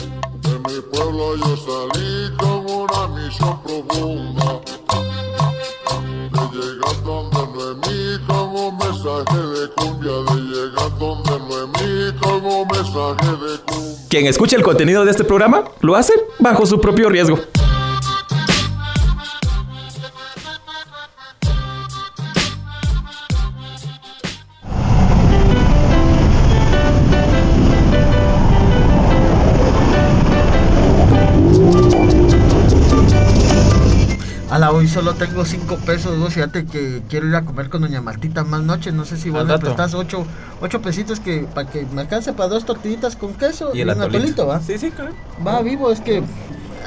De mi pueblo yo salí con una misión profunda. De llegar donde Noemí con un mensaje de cumbia. De llegar donde Noemí con un mensaje de cumbia. Quien escuche el contenido de este programa lo hace bajo su propio riesgo. Solo tengo 5 pesos, vos fíjate que quiero ir a comer con doña Martita más noche, no sé si vos me rato. prestas 8, pesitos que para que me alcance para dos tortillitas con queso Y el un atolito, ¿va? Sí, sí, claro. Va vivo, es que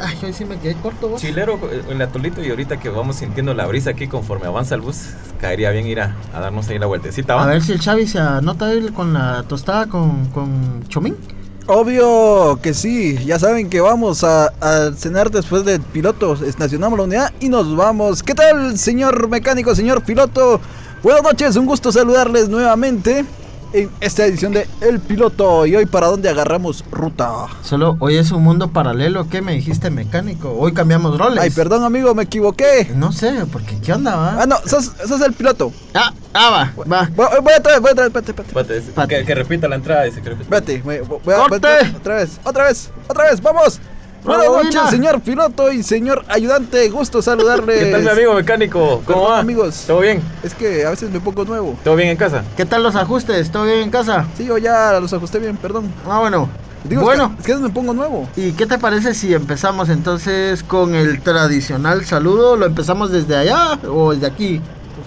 ay, hoy sí me quedé corto vos. Chilero, eh, el atolito y ahorita que vamos sintiendo la brisa aquí conforme avanza el bus, caería bien ir a, a darnos ahí la vueltecita. ¿va? A ver si el Xavi se anota ahí con la tostada con, con chomín. Obvio que sí, ya saben que vamos a, cenar después del piloto, estacionamos la unidad y nos vamos. ¿Qué tal, señor mecánico, señor piloto? Buenas noches, un gusto saludarles nuevamente en esta edición de El Piloto. Y hoy, ¿para dónde agarramos ruta? Solo hoy es un mundo paralelo, ¿qué me dijiste mecánico? Hoy cambiamos roles. Ay, perdón, amigo, me equivoqué. No sé, porque ¿qué onda, va? Ah, no, sos, sos el piloto. Ah, ah, va, va. Voy, voy otra vez, voy otra vez, espérate, espérate. Espérate, es- Espérate. Que, que repita la entrada, dice que repita. Espérate, voy, voy a- ¡Corte! otra vez, otra vez, otra vez, vamos. Buenas noches, señor piloto y señor ayudante, gusto saludarles. ¿Qué tal mi amigo mecánico? ¿Cómo Perdón, va? amigos. ¿Todo bien? Es que a veces me pongo nuevo. ¿Todo bien en casa? ¿Qué tal los ajustes? ¿Todo bien en casa? Sí, yo ya los ajusté bien, perdón. Ah, bueno. Digo, bueno, es que, es que a veces me pongo nuevo. ¿y qué te parece si empezamos entonces con el tradicional saludo? ¿Lo empezamos desde allá o desde aquí?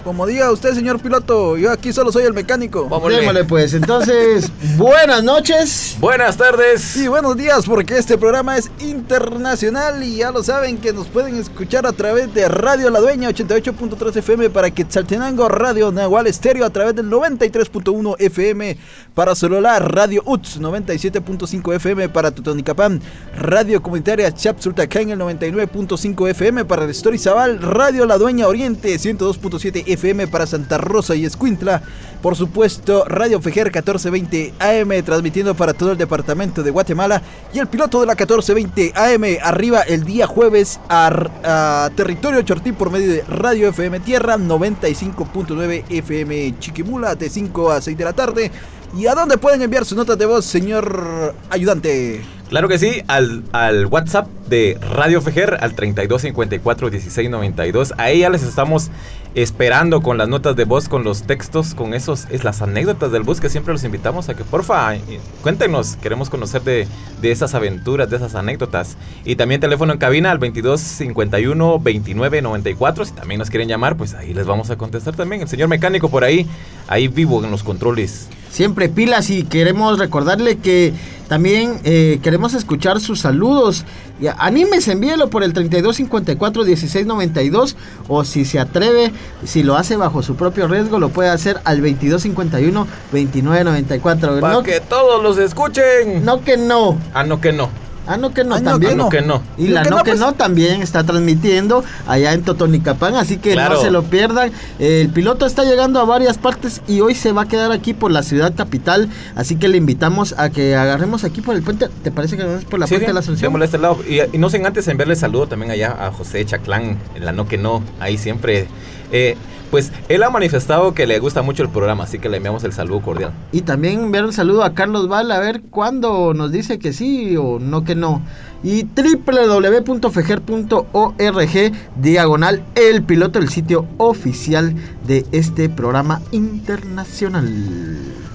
Como diga usted, señor piloto, yo aquí solo soy el mecánico. Vámonos. Démosle pues. Entonces, buenas noches. Buenas tardes. Sí, buenos días, porque este programa es internacional y ya lo saben que nos pueden escuchar a través de Radio La Dueña 88.3 FM para Quetzaltenango, Radio Nahual Estéreo a través del 93.1 FM para Solola, Radio UTS 97.5 FM para Totonicapán, Radio Comunitaria Chapsultacán el 99.5 FM para Zabal, Radio La Dueña Oriente 102.7 FM para Santa Rosa y Escuintla, por supuesto Radio Fejer 1420 AM transmitiendo para todo el departamento de Guatemala y el piloto de la 1420 AM arriba el día jueves a, territorio Chortín por medio de Radio FM Tierra 95.9 FM Chiquimula de 5 a 6 de la tarde. ¿Y a dónde pueden enviar sus notas de voz, señor ayudante? Claro que sí, al, al WhatsApp de Radio Fejer, al 3254 1692. Ahí ya les estamos esperando con las notas de voz, con los textos, con esos, es las anécdotas del bus que siempre los invitamos a que porfa, cuéntenos, queremos conocer de, de esas aventuras, de esas anécdotas. Y también teléfono en cabina al 2251 2994. Si también nos quieren llamar, pues ahí les vamos a contestar también. El señor mecánico por ahí, ahí vivo en los controles. Siempre pilas y queremos recordarle que también eh, queremos escuchar sus saludos. Y anímese, envíelo por el 3254 1692 o si se atreve, si lo hace bajo su propio riesgo, lo puede hacer al 2251 2994. Para No, que todos los escuchen. no que no. Ah, no que no. Ah, no que no, Ah, no, también. Ah, no que no. Y la que no, no, que pues- no también está transmitiendo allá en Totonicapán, así que Claro. no se lo pierdan. El piloto está llegando a varias partes y hoy se va a quedar aquí por la ciudad capital, así que le invitamos a que agarremos aquí por el puente. ¿Te parece que vamos por la Sí, puente de la Asunción? démosle este lado. Y, y no sin antes enviarle saludo también allá a José Chaclán, en la no que no, ahí siempre. Eh, pues él ha manifestado que le gusta mucho el programa, así que le enviamos el saludo cordial. Y también enviar un saludo a Carlos Val a ver cuándo nos dice que sí o no que no. Y www.fejer.org diagonal el piloto, el sitio oficial de este programa internacional.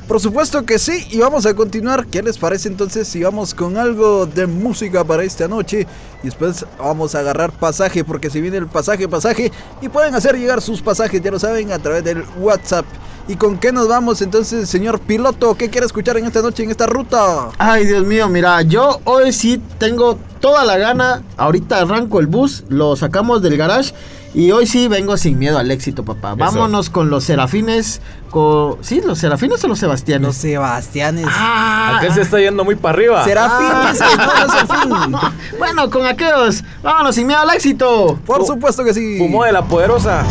Por supuesto que sí, y vamos a continuar. ¿Qué les parece entonces si vamos con algo de música para esta noche? Y después vamos a agarrar pasaje, porque si viene el pasaje, pasaje, y pueden hacer llegar sus pasajes, ya lo saben, a través del WhatsApp. ¿Y con qué nos vamos entonces, señor piloto? ¿Qué quiere escuchar en esta noche, en esta ruta? Ay, Dios mío, mira, yo hoy sí tengo toda la gana. Ahorita arranco el bus, lo sacamos del garage. Y hoy sí vengo sin miedo al éxito, papá. Vámonos con los serafines. Con... ¿Sí, los serafines o los sebastianes? Los Sebastianes. Ah, Aquel se está yendo muy para arriba. Serafines, que no, no. Bueno, con aquellos, vámonos sin miedo al éxito. Por supuesto que sí. Fumó de la poderosa.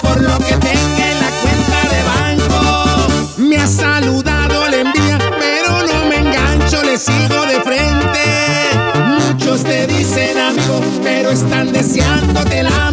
Por lo que tenga en la cuenta de banco. Me ha saludado la envidia, pero no me engancho, le sigo de frente. Muchos te dicen amigo, pero están deseándote la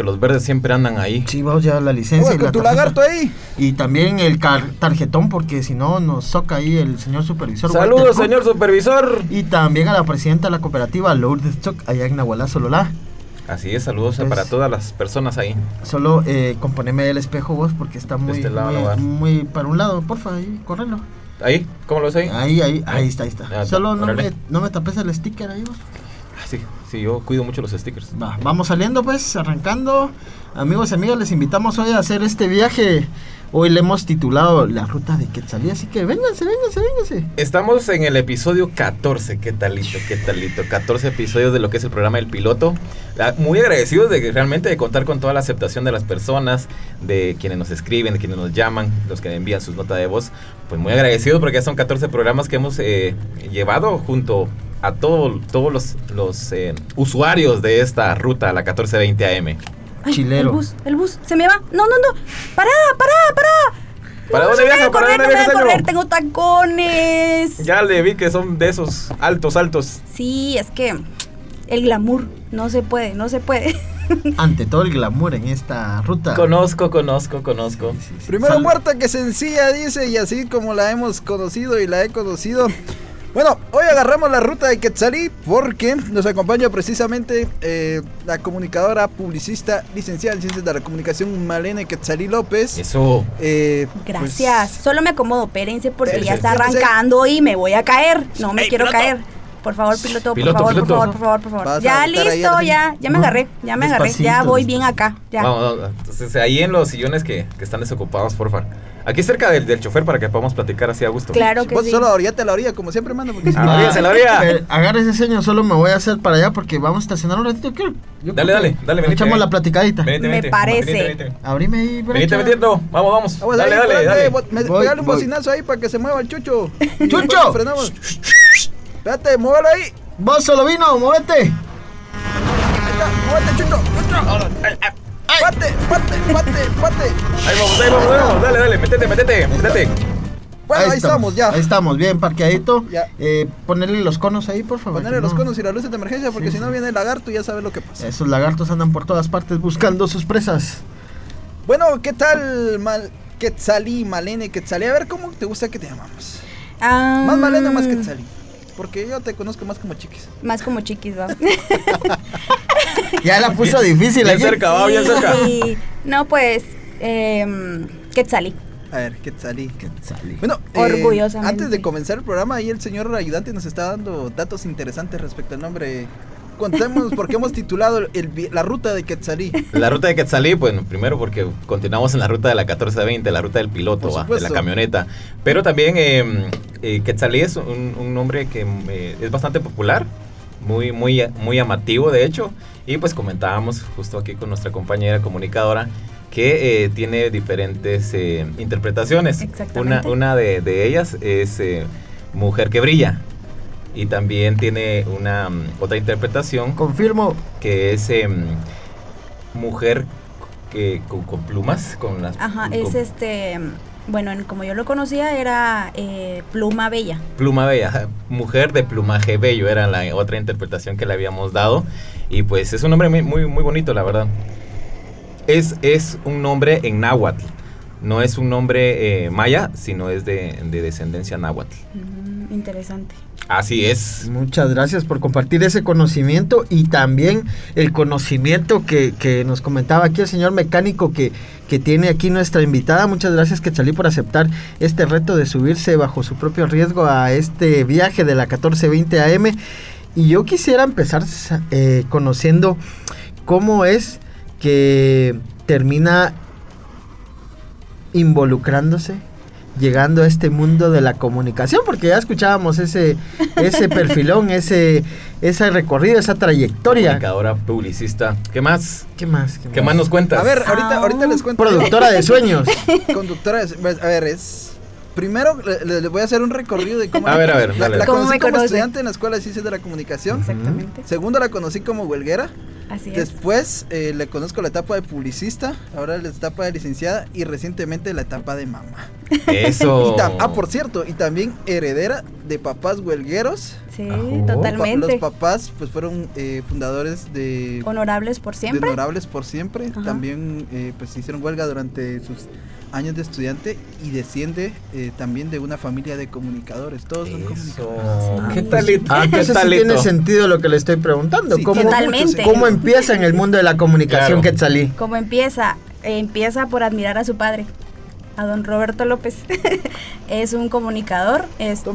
porque los verdes siempre andan ahí. Sí, vamos ya la licencia. Oye, y con la tu lagarto ahí. Y también el car- tarjetón, porque si no nos soca ahí el señor supervisor. Saludos, señor supervisor. Y también a la presidenta de la cooperativa Lourdes Stock, allá en Nahualá, Sololá. Así es, saludos Pues- para todas las personas ahí. Solo eh, componeme el espejo vos, porque está muy, este lado muy, para un lado, porfa, ahí, correlo. ¿Ahí? ¿Cómo lo ves ahí? Ahí, ahí, ahí está, ahí está. Solo no me, no me tapes el sticker ahí vos. Ah, sí, sí, yo cuido mucho los stickers. Va, vamos saliendo pues, arrancando. Amigos y amigas, les invitamos hoy a hacer este viaje. Hoy le hemos titulado La Ruta de Quetzalí, así que vénganse, vénganse, vénganse. Estamos en el episodio 14, qué talito, qué talito. 14 episodios de lo que es el programa El Piloto. La- Muy agradecidos de que realmente de contar con toda la aceptación de las personas, de quienes nos escriben, de quienes nos llaman, los que envían sus notas de voz. Pues muy agradecidos porque ya son 14 programas que hemos eh, llevado junto a todo- todos los, los, eh, usuarios de esta ruta, la 1420 AM. Ay, Chilero. El bus, el bus, se me va. No, no, no. Pará, pará, pará. ¿Para No, dónde viaja? ¿Para correr, dónde no viaja, correr, tengo tacones. Ya le vi que son de esos altos, altos. Sí, es que el glamour no se puede, no se puede. Ante todo el glamour en esta ruta. Conozco, conozco, conozco. Sí, sí. Primero Sal- muerta que sencilla, dice, y así como la hemos conocido y la he conocido. Bueno, hoy agarramos la ruta de Quetzalí porque nos acompaña precisamente eh, la comunicadora, publicista, licenciada en Ciencias de la Comunicación, Malene Quetzalí López. Eso. Eh, Gracias. Solo me acomodo, espérense porque ya está arrancando y me voy a caer. No me Ey, quiero piloto. caer. Por favor, piloto, Piloto, por favor, piloto. por favor, por favor, por favor. Ya listo, ya, ya me agarré, ya me agarré, ya Despacito, voy bien acá, ya. Vamos, vamos, entonces ahí en los sillones que, que están desocupados, porfa. Aquí cerca del, del chofer para que podamos platicar así a gusto. Claro que vos sí. solo orillate a la orilla, como siempre mando, porque si A no- la orilla, se la orilla. Eh, agarre ese señor, solo me voy a hacer para allá porque vamos a estacionar un ratito. ¿qué? Yo Dale, dale, dale, venite, Echamos la platicadita. Venite, Me parece. venite. Abrime ahí, Venite metiendo, vamos, vamos. Vamos dale, ahí, dale, dale. bo- me- Voy, pegale un voy. bocinazo ahí para que se mueva el chucho. ¡Chucho! frenamos. Espérate, muévelo ahí. Ahí Vos solo vino, movete. está, muévete, chucho, chucho. Pate, pate, pate, pate. Ahí vamos, ahí vamos, ahí vamos. Dale, dale, métete, métete, métete. Bueno, ahí, estamos, ya. Ahí estamos, bien parqueadito. Ya. Eh, ponerle los conos ahí, por favor. Ponerle los no- conos y las luces de emergencia porque Sí, si no viene el lagarto y ya sabes lo que pasa. Esos lagartos andan por todas partes buscando sus presas. Bueno, ¿qué tal, Mal Quetzalí, Malene Quetzalí? A ver, ¿cómo te gusta que te llamamos? ¿Más Malene o más Quetzalí? Porque yo te conozco más como chiquis. Más como chiquis, va. Ya la puso difícil Bien aquí. cerca, va, bien cerca. No, pues, eh, Quetzalí. A ver, Quetzalí. Quetzalí. Bueno, eh, Orgullosamente. antes de comenzar el programa, ahí el señor ayudante nos está dando datos interesantes respecto al nombre. Contemos por qué hemos titulado el vi- la ruta de Quetzalí. La ruta de Quetzalí, bueno, primero porque continuamos en la ruta de la 1420, la ruta del piloto, ¿va? de la camioneta. Pero también eh, eh, Quetzalí es un, un nombre que eh, es bastante popular, muy, muy, muy amativo de hecho. Y pues comentábamos justo aquí con nuestra compañera comunicadora que eh, tiene diferentes eh, interpretaciones. Exactamente. Una, una de, de ellas es eh, Mujer que brilla. Y también tiene una mm, otra interpretación Confirmo. que es em, mujer que con, con plumas, con las Ajá, con es este, bueno, en- como yo lo conocía era eh, Pluma Bella. pluma bella, mujer de plumaje bello era la otra interpretación que le habíamos dado y pues es un nombre muy muy, muy bonito la verdad. Es es un nombre en náhuatl, no es un nombre eh, maya, sino es de, de descendencia náhuatl. Mm, interesante. Así es. Muchas gracias por compartir ese conocimiento y también el conocimiento que, que nos comentaba aquí el señor mecánico que, que tiene aquí nuestra invitada. Muchas gracias Quetzalí por aceptar este reto de subirse bajo su propio riesgo a este viaje de la 1420 AM. Y yo quisiera empezar eh, conociendo cómo es que termina involucrándose llegando a este mundo de la comunicación porque ya escuchábamos ese ese perfilón ese ese recorrido esa trayectoria Comunicadora, publicista. ¿Qué más? qué más ¿Qué más nos cuentas? A ver, ahorita, ahorita les cuento. productora de sueños Conductora, de- pues, a ver, es. Primero le, voy a hacer un recorrido de cómo. A ver, a ver, La, dale. la ¿Cómo conocí como conoce? estudiante en la Escuela de Ciencias de la Comunicación. Exactamente. Segundo, la conocí como huelguera. Así es. Después eh, le conozco la etapa de publicista. Ahora la etapa de licenciada. Y recientemente la etapa de mamá. Eso. Y tam- ah, por cierto, y también heredera de papás huelgueros. Sí. Pa- Los totalmente. papás pues fueron eh, fundadores de, Honorables por de siempre. Honorables por siempre. Ajá. También eh, pues hicieron huelga durante sus años de estudiante y desciende eh, también de una familia de comunicadores. Todos son comunicadores. Eso. Sí. ¿Qué talito? ah, ¿Qué entonces sí tiene sentido lo que le estoy preguntando Sí, cómo Totalmente. cómo empieza en el mundo de la comunicación Claro. Quetzalí ¿Cómo empieza? Eh, empieza por admirar a su padre, a don Roberto López. es un comunicador, este,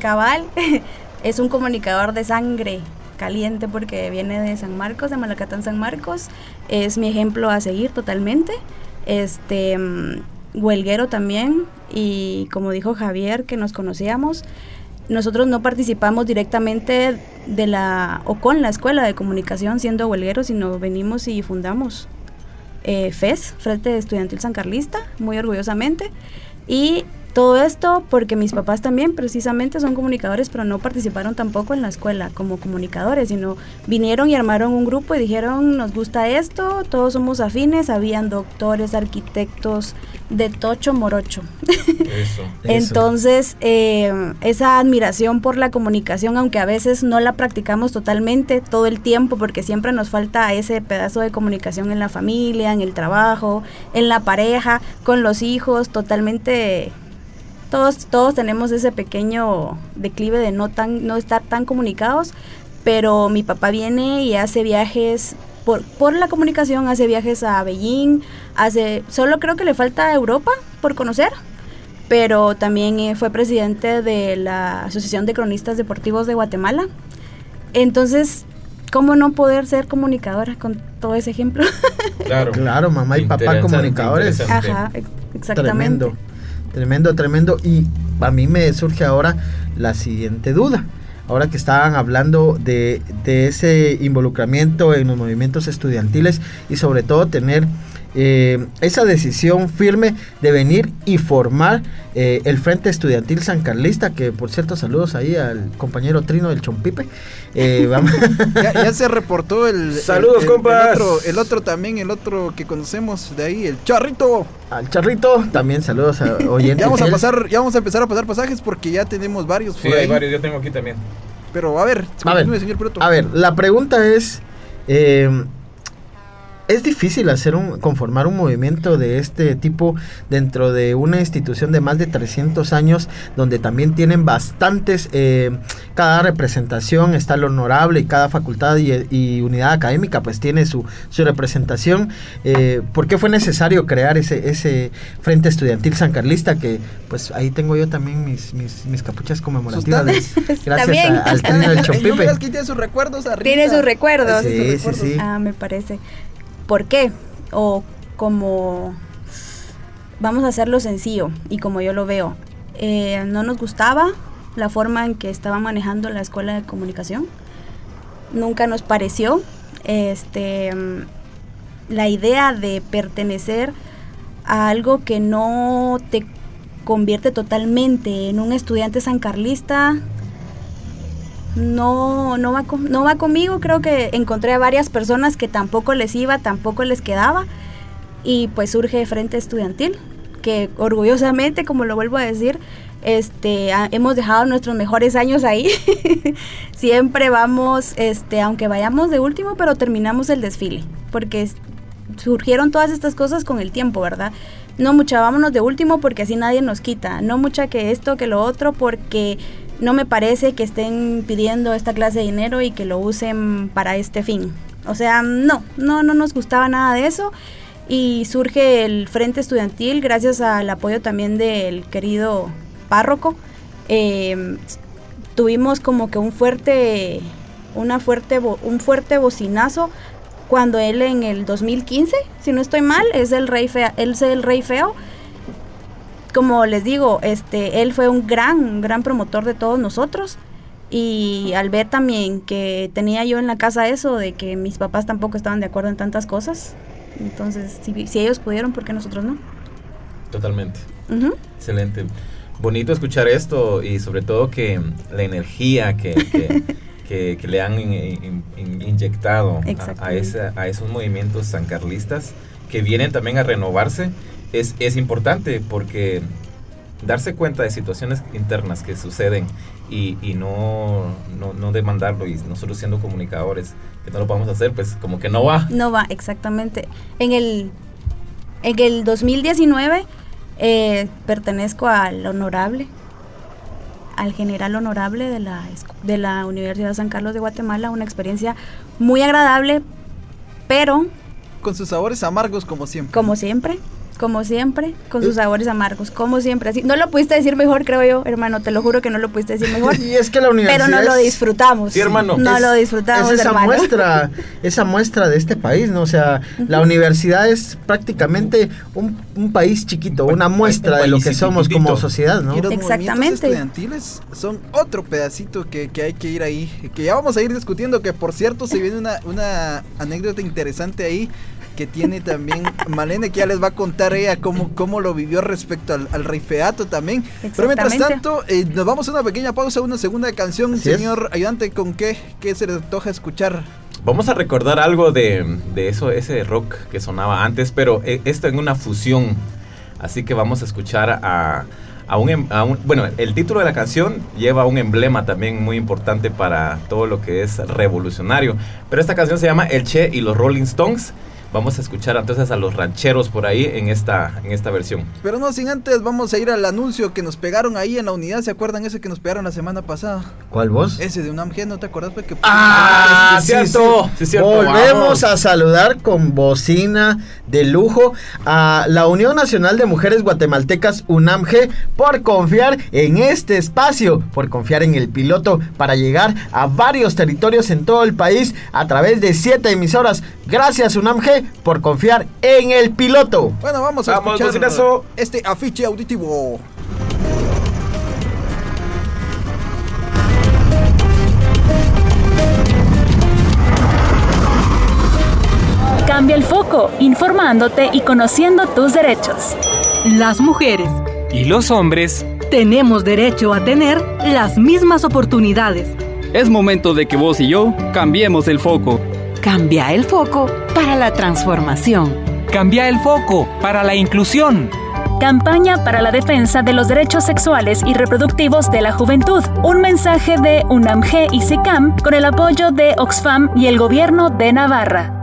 cabal, es un comunicador de sangre caliente porque viene de San Marcos, de Malacatán San Marcos. Es mi ejemplo a seguir totalmente. Este huelguero también y como dijo Javier que nos conocíamos, nosotros no participamos directamente de la o con la escuela de comunicación siendo huelgueros, sino venimos y fundamos eh, FES, Frente Estudiantil San Carlista, muy orgullosamente. Y todo esto porque mis papás también precisamente son comunicadores, pero no participaron tampoco en la escuela como comunicadores, sino vinieron y armaron un grupo y dijeron, nos gusta esto, todos somos afines, habían doctores, arquitectos, de Tocho Morocho. Eso. Entonces, eh, esa admiración por la comunicación, aunque a veces no la practicamos totalmente todo el tiempo, porque siempre nos falta ese pedazo de comunicación en la familia, en el trabajo, en la pareja, con los hijos, totalmente... Todos, todos tenemos ese pequeño declive de no, tan, no estar tan comunicados, pero mi papá viene y hace viajes por, por la comunicación, hace viajes a Beijing, hace, solo creo que le falta a Europa por conocer, pero también eh, fue presidente de la Asociación de Cronistas Deportivos de Guatemala. Entonces, ¿cómo no poder ser comunicadora con todo ese ejemplo? Claro. Claro, mamá y papá comunicadores. Ajá, ex- exactamente. Tremendo, tremendo, tremendo. Y a mí me surge ahora la siguiente duda. Ahora que estaban hablando de, de ese involucramiento en los movimientos estudiantiles y sobre todo tener eh, esa decisión firme de venir y formar eh, el Frente Estudiantil San Carlista, que por cierto saludos ahí al compañero Trino del Chompipe. Eh, vamos- Ya, ya se reportó el. Saludos, el- el- compas. El otro, el otro también, el otro que conocemos de ahí, el charrito. al Charrito, también saludos a oyentes. Ya vamos a pasar, ya vamos a empezar a pasar pasajes porque ya tenemos varios Sí, por hay ahí. varios, yo tengo aquí también. Pero a ver, A ver, continúe, señor piloto. A ver, la pregunta es, eh, es difícil hacer un, conformar un movimiento de este tipo dentro de una institución de más de 300 años, donde también tienen bastantes, eh, cada representación está el honorable y cada facultad y, y unidad académica pues tiene su, su representación. Eh, ¿Por qué fue necesario crear ese, ese Frente Estudiantil San Carlista? Que pues ahí tengo yo también mis, mis, mis capuchas conmemorativas. de- gracias a- al trino del que tiene sus recuerdos arriba. Tiene sus recuerdos. Sí, sí, sí. Ah, me parece. ¿Por qué? O como vamos a hacerlo sencillo y como yo lo veo. Eh, no nos gustaba la forma en que estaban manejando la escuela de comunicación. Nunca nos pareció este la idea de pertenecer a algo que no te convierte totalmente en un estudiante sancarlista no, no, va con- no va conmigo. Creo que encontré a varias personas que tampoco les iba, tampoco les quedaba. Y pues surge Frente Estudiantil, que orgullosamente, como lo vuelvo a decir, este, hemos dejado nuestros mejores años ahí. Siempre vamos, este, aunque vayamos de último, pero terminamos el desfile, porque surgieron todas estas cosas con el tiempo, ¿verdad? No mucha, vámonos de último porque así nadie nos quita. No mucha que esto, que lo otro, porque no me parece que estén pidiendo esta clase de dinero y que lo usen para este fin. O sea, no, no, no nos gustaba nada de eso. Y surge el Frente Estudiantil gracias al apoyo también del querido párroco. Eh, tuvimos como que un fuerte, una fuerte, un fuerte bocinazo cuando él en el 2015, si no estoy mal, es el rey feo, él es el rey feo. Como les digo, este, él fue un gran, un gran promotor de todos nosotros. Y al ver también que tenía yo en la casa eso de que mis papás tampoco estaban de acuerdo en tantas cosas, entonces si, si ellos pudieron, ¿por qué nosotros no? Totalmente. Excelente. Bonito escuchar esto y sobre todo que la energía que, que, que- que le han in- in- in- inyectado a- a, esa- a esos movimientos sancarlistas que vienen también a renovarse es, es importante porque darse cuenta de situaciones internas que suceden y, y no, no, no demandarlo y nosotros siendo comunicadores que no lo podemos hacer, pues como que no va. No va, exactamente. En el, en el 2019 eh, pertenezco al honorable, al general honorable de la, de la Universidad de San Carlos de Guatemala, una experiencia muy agradable, pero Con sus sabores amargos como siempre. como siempre, como siempre, con sus sabores amargos, como siempre. Así, no lo pudiste decir mejor, creo yo, hermano, te lo juro que no lo pudiste decir mejor. Y es que la universidad Pero no lo disfrutamos. Sí, hermano. No es- lo disfrutamos, Es esa hermano. muestra, esa muestra de este país, ¿no? O sea, la universidad es prácticamente un, un país chiquito, una muestra de lo que somos como sociedad, ¿no? Y los Exactamente. estudiantiles son otro pedacito que, que hay que ir ahí, que ya vamos a ir discutiendo, que por cierto se viene una, una anécdota interesante ahí que tiene también Malene, que ya les va a contar ella cómo, cómo lo vivió respecto al, al rey feato también. Pero mientras tanto, eh, nos vamos a una pequeña pausa, una segunda canción. Así es. Señor ayudante, ¿con qué, qué se les antoja escuchar? Vamos a recordar algo de, de eso, ese rock que sonaba antes, pero eh, esto en una fusión. Así que vamos a escuchar a, a un, em- a un- Bueno, el título de la canción lleva un emblema también muy importante para todo lo que es revolucionario. Pero esta canción se llama El Che y los Rolling Stones. Vamos a escuchar entonces a los rancheros por ahí en esta, en esta versión. Pero no sin antes, vamos a ir al anuncio que nos pegaron ahí en la unidad. ¿Se acuerdan ese que nos pegaron la semana pasada? ¿Cuál voz? Ese de UNAMG, ¿no te acuerdas? Pues, que Ah, sí, cierto, sí. sí, cierto, Volvemos vamos. a saludar con bocina de lujo a la Unión Nacional de Mujeres Guatemaltecas UNAMG por confiar en este espacio, por confiar en el piloto para llegar a varios territorios en todo el país a través de siete emisoras. Gracias UNAMG por confiar en el piloto. Bueno, vamos a Vamos, escuchar bocinazo. este afiche auditivo. Cambia el foco, informándote y conociendo tus derechos. Las mujeres Y los hombres, tenemos derecho a tener las mismas oportunidades. es momento de que vos y yo cambiemos el foco. Cambia el foco para la transformación. Cambia el foco para la inclusión. Campaña para la defensa de los derechos sexuales y reproductivos de la juventud. Un mensaje de UNAMG y SICAM con el apoyo de Oxfam y el gobierno de Navarra.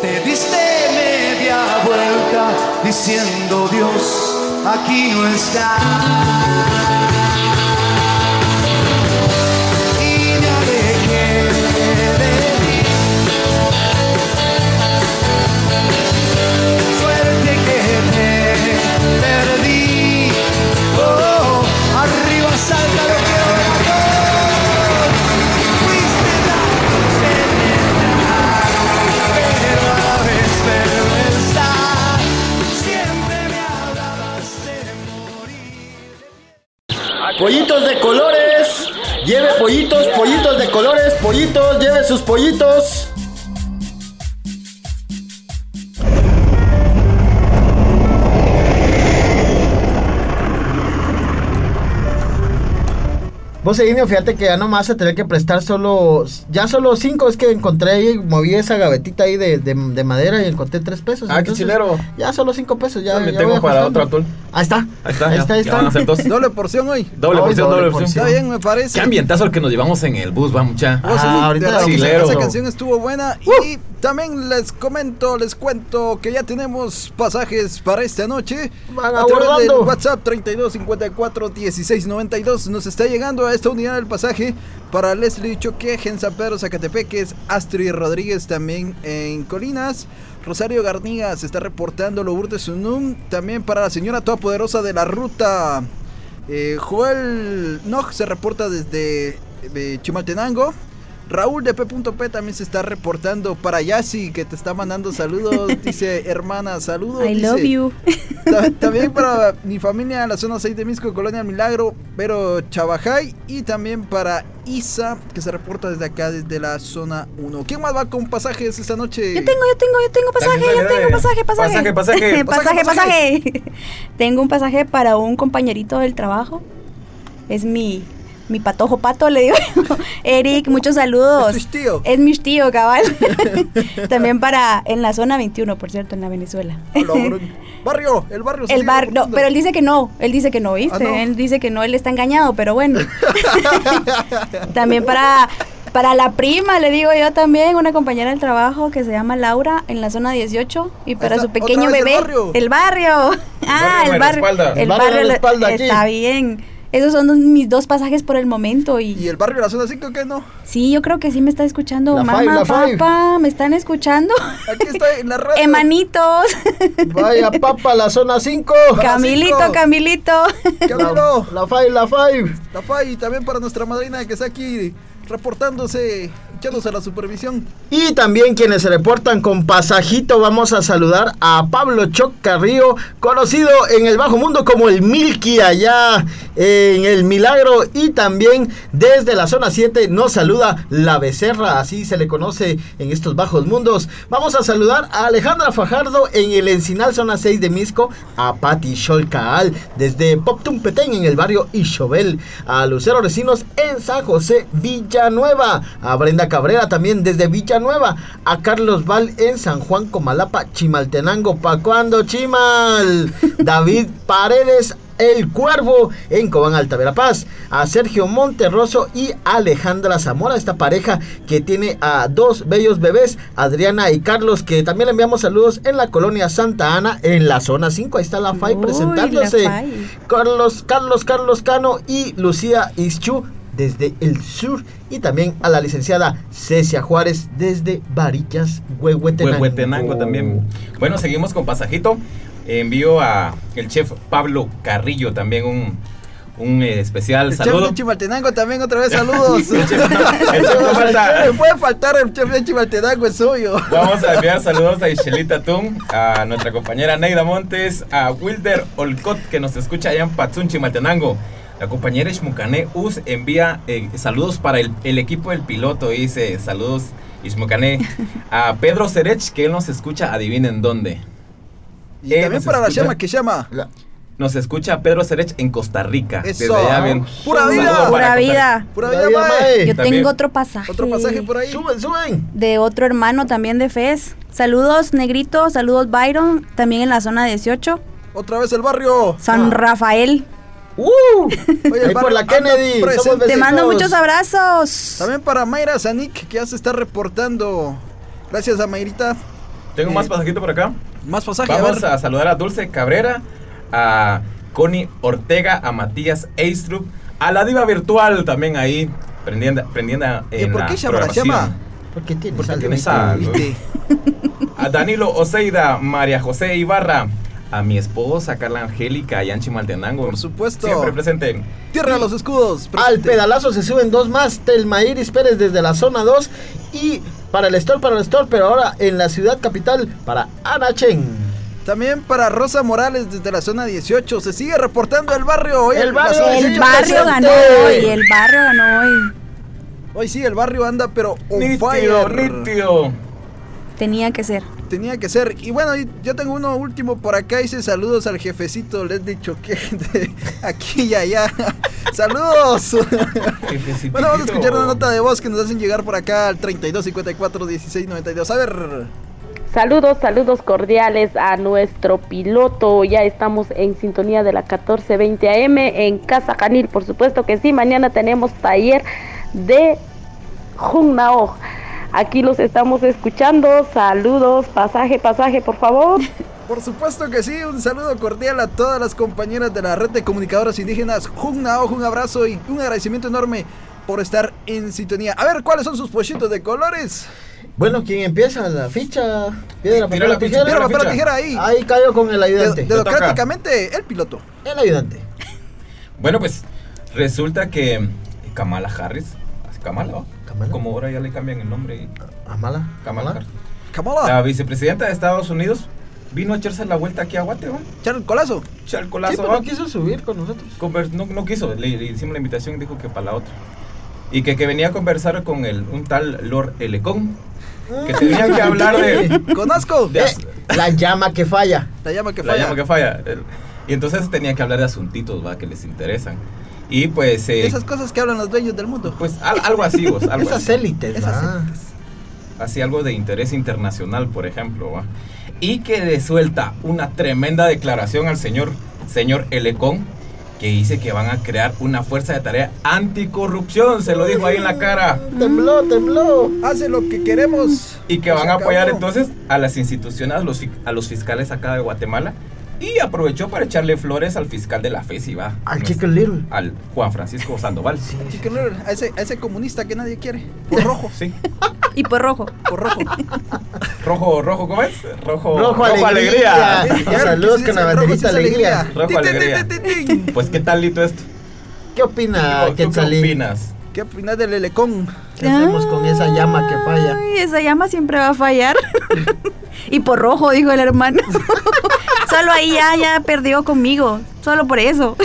Te diste media vuelta diciendo Dios, aquí no está. Pollitos de colores. Lleve pollitos, pollitos de colores, pollitos, lleve sus pollitos. Vos, Edinio, fíjate que ya nomás a tener que prestar solo, ya solo cinco, es que encontré y moví esa gavetita ahí de, de- de madera y encontré tres pesos. Ah, qué chilero. Ya solo cinco pesos, ya. Ya tengo voy para otro atún. Ahí está. Ahí está, Ahí está, ahí ya está. van a ser dos. Doble porción hoy. Doble porción, doble doble porción. porción. Está bien, me parece. Qué ambientazo el que nos llevamos en el bus, va mucha. Ah, de ahorita chilero. esa canción estuvo buena y también les comento, les cuento que ya tenemos pasajes para esta noche. Van a través del. WhatsApp 32 54 16 92 nos está llegando esta unidad el pasaje para Leslie Choque en San Pedro Zacatepeques, Astrid Rodríguez también en Colinas. Rosario Garniga se está reportando Lourdes Sunum. También para la señora Todopoderosa de la Ruta. Eh, Joel Nog se reporta desde eh, Chimaltenango. Raúl de P.P también se está reportando para Yassi, que te está mandando saludos. Dice, hermana, saludos. I dice. love you. Ta- También para mi familia en la zona 6 de Misco, Colonia Milagro, pero Chabajay. Y también para Isa, que se reporta desde acá, desde la zona 1. ¿Quién más va con pasajes esta noche? Yo tengo, yo tengo, yo tengo pasaje, yo tengo pasaje, pasaje. Pasaje, pasaje. pasaje, pasaje. tengo un pasaje para un compañerito del trabajo. Es mi, mi patojo pato, le digo. Eric, muchos saludos. Es tío. Es mi tío, cabal. También para en la zona 21, por cierto, en la Venezuela. Bro. barrio, el barrio. El sigue bar, no, pero él dice que no, él dice que no, ¿viste? Ah, no. Él dice que no, él está engañado, pero bueno. también para, para la prima, le digo yo también, una compañera del trabajo que se llama Laura en la zona 18 y para está, su pequeño vez el bebé. barrio. El barrio. Ah, barrio el barrio. El El barrio barrio me respalda aquí. está bien. Esos son mis dos pasajes por el momento y, ¿Y el barrio de la zona 5 qué no? sí, yo creo que sí me está escuchando La mamá, five, la five. papá, me están escuchando. Aquí está en la radio. Hermanitos, Vaya papa, la zona 5. Camilito, cinco. Camilito. Camilo, La 5, la 5. la FAI, y también para nuestra madrina que está aquí reportándose, echándose la supervisión. Y también quienes se reportan con pasajito, vamos a saludar a Pablo Choc Carrillo, conocido en el bajo mundo como el Milky allá en el Milagro. Y también desde la zona 7 nos saluda la Becerra, así se le conoce en estos bajos mundos. Vamos a saludar a Alejandra Fajardo en el Encinal zona 6 de Misco, a Patti Cholcaal desde Poptum Petén en el barrio Ixobel, a Lucero Recinos en San José Villanueva, a Brenda Cabrera también desde Villanueva, a Carlos Val en San Juan Comalapa, Chimaltenango, ¿pa' cuando Chimal? David Paredes el Cuervo en Cobán Alta Verapaz, a Sergio Monterroso y Alejandra Zamora, esta pareja que tiene a dos bellos bebés, Adriana y Carlos, que también le enviamos saludos en la colonia Santa Ana, en la zona 5, ahí está la FAI Uy, presentándose. la FAI. Carlos, Carlos, Carlos Cano y Lucía Ischu desde el sur y también a la licenciada Cecia Juárez desde Varillas, Huehuetenango. Huehuetenango también. Bueno, seguimos con pasajito. Envío a el chef Pablo Carrillo también un, un eh, especial El chef saludo. de Chimaltenango también otra vez saludos. El chef el chef no falta. Puede faltar el chef de Chimaltenango, es suyo. Vamos a enviar saludos a Ishelita Tung, a nuestra compañera Neida Montes, a Wilder Olcott que nos escucha allá en Patsun, Chimaltenango. La compañera Ishmukane Us envía eh, saludos para el, el equipo del piloto. Dice saludos Ishmukane. A Pedro Serech que él nos escucha, adivinen dónde. Y Eh, también nos para la escucha. llama que llama. La- Nos escucha Pedro Cerech en Costa Rica. Eso. Desde allá bien. Pura vida. Pura vida. Pura La vida, mae. mae. Yo También. tengo otro pasaje. Otro pasaje por ahí. Suben, suben. De otro hermano también de Fez. Saludos, Negrito. Saludos, Byron. También en la zona 18. Otra vez el barrio. San Ah. Rafael. Uh, Oye, ahí por la Kennedy. somos Te mando muchos abrazos. También para Mayra Zanik, que ya se está reportando. Gracias a Mayrita. Tengo Eh, más pasajito por acá. Más pasaje, Vamos a saludar a Dulce Cabrera, a Connie Ortega, a Matías Eistrup, a la diva virtual también ahí, prendiendo, prendiendo ¿Y en por la qué llama? programación. llama? Porque tiene Porque tiene. ¿Viste? A Danilo Oseida, María José Ibarra, a mi esposa Carla Angélica y Anchi Maltenango. Por supuesto. Siempre presente. Tierra de los escudos. Al pedalazo se suben dos más. Telma Iris Pérez desde la zona 2. Y para el store, para el store, pero ahora en la ciudad capital, para Ana Chen. También para Rosa Morales desde la zona 18. Se sigue reportando el barrio. Hoy El barrio, zona sí, El 18. barrio presente. ganó hoy. El barrio ganó hoy. Hoy sí, el barrio anda, pero on Nítido, fire. nítido. Tenía que ser. Tenía que ser. Y bueno, yo tengo uno último por acá. Dice saludos al jefecito Leslie Choque de aquí y allá. saludos. Bueno, vamos a escuchar una nota de voz que nos hacen llegar por acá al 32 54 16 92. A ver. Saludos, saludos cordiales a nuestro piloto. Ya estamos en sintonía de la 1420 AM en Casa Canil, por supuesto que sí. Mañana tenemos taller de Junnao. Aquí los estamos escuchando. Saludos, pasaje, pasaje, por favor. Por supuesto que sí, un saludo cordial a todas las compañeras de la red de comunicadoras indígenas. Junnao, un abrazo y un agradecimiento enorme por estar en sintonía. A ver, ¿cuáles son sus pollitos de colores? Bueno, ¿quién empieza? La ficha. Piedra, papel, la tijera. Piedra, papel tijera ahí. Ahí cayó con el ayudante. De- democráticamente, el piloto. El ayudante. Bueno, pues resulta que Kamala Harris, Kamala. Kamala. como ahora ya le cambian el nombre, y- Amala. Kamala. Kamala, La vicepresidenta de Estados Unidos vino a echarse la vuelta aquí a Guate, el colazo. Echar el Sí, colazo, pero ¿va? no quiso subir con nosotros. Conver- no, no quiso, le, le hicimos la invitación y dijo que para la otra. Y que, que venía a conversar con el, un tal Lord Elecón, que tenían que hablar de, Conozco. de Eh, la llama que falla. La llama que la falla. llama que falla. Y entonces tenían que hablar de asuntitos, va, que les interesan. Y pues, eh, Esas cosas que hablan los dueños del mundo. pues al- algo así, vos, algo Esas así. élites, Esas ¿va? así algo de interés internacional, por ejemplo, ¿va? y que le suelta una tremenda declaración al señor, señor Elecón, que dice que van a crear una fuerza de tarea anticorrupción, se lo dijo ahí en la cara, Tembló, tembló. Hace lo que queremos. y que Pues van a apoyar acabó. entonces a las instituciones, a los, a los fiscales acá de Guatemala, y aprovechó para echarle flores al fiscal de la FESI, va, Al Chicken Little. al Juan Francisco Sandoval. Chicken Little, a ese, a ese comunista que nadie quiere. Por rojo, Sí, Y por rojo. por rojo. rojo, rojo, ¿cómo es? Rojo, Rojo alegría. Ahora Saludos con la banderita sí alegría. Rojo alegría. Pues, ¿qué tal, Lito, esto? ¿Qué opina ¿Tú qué opinas? ¿Qué opinas del Elecón? ¿Qué hacemos con esa llama que falla? Ay, esa llama siempre va a fallar. y por rojo, dijo el hermano. Solo ahí ya, ya perdió conmigo. Solo por eso.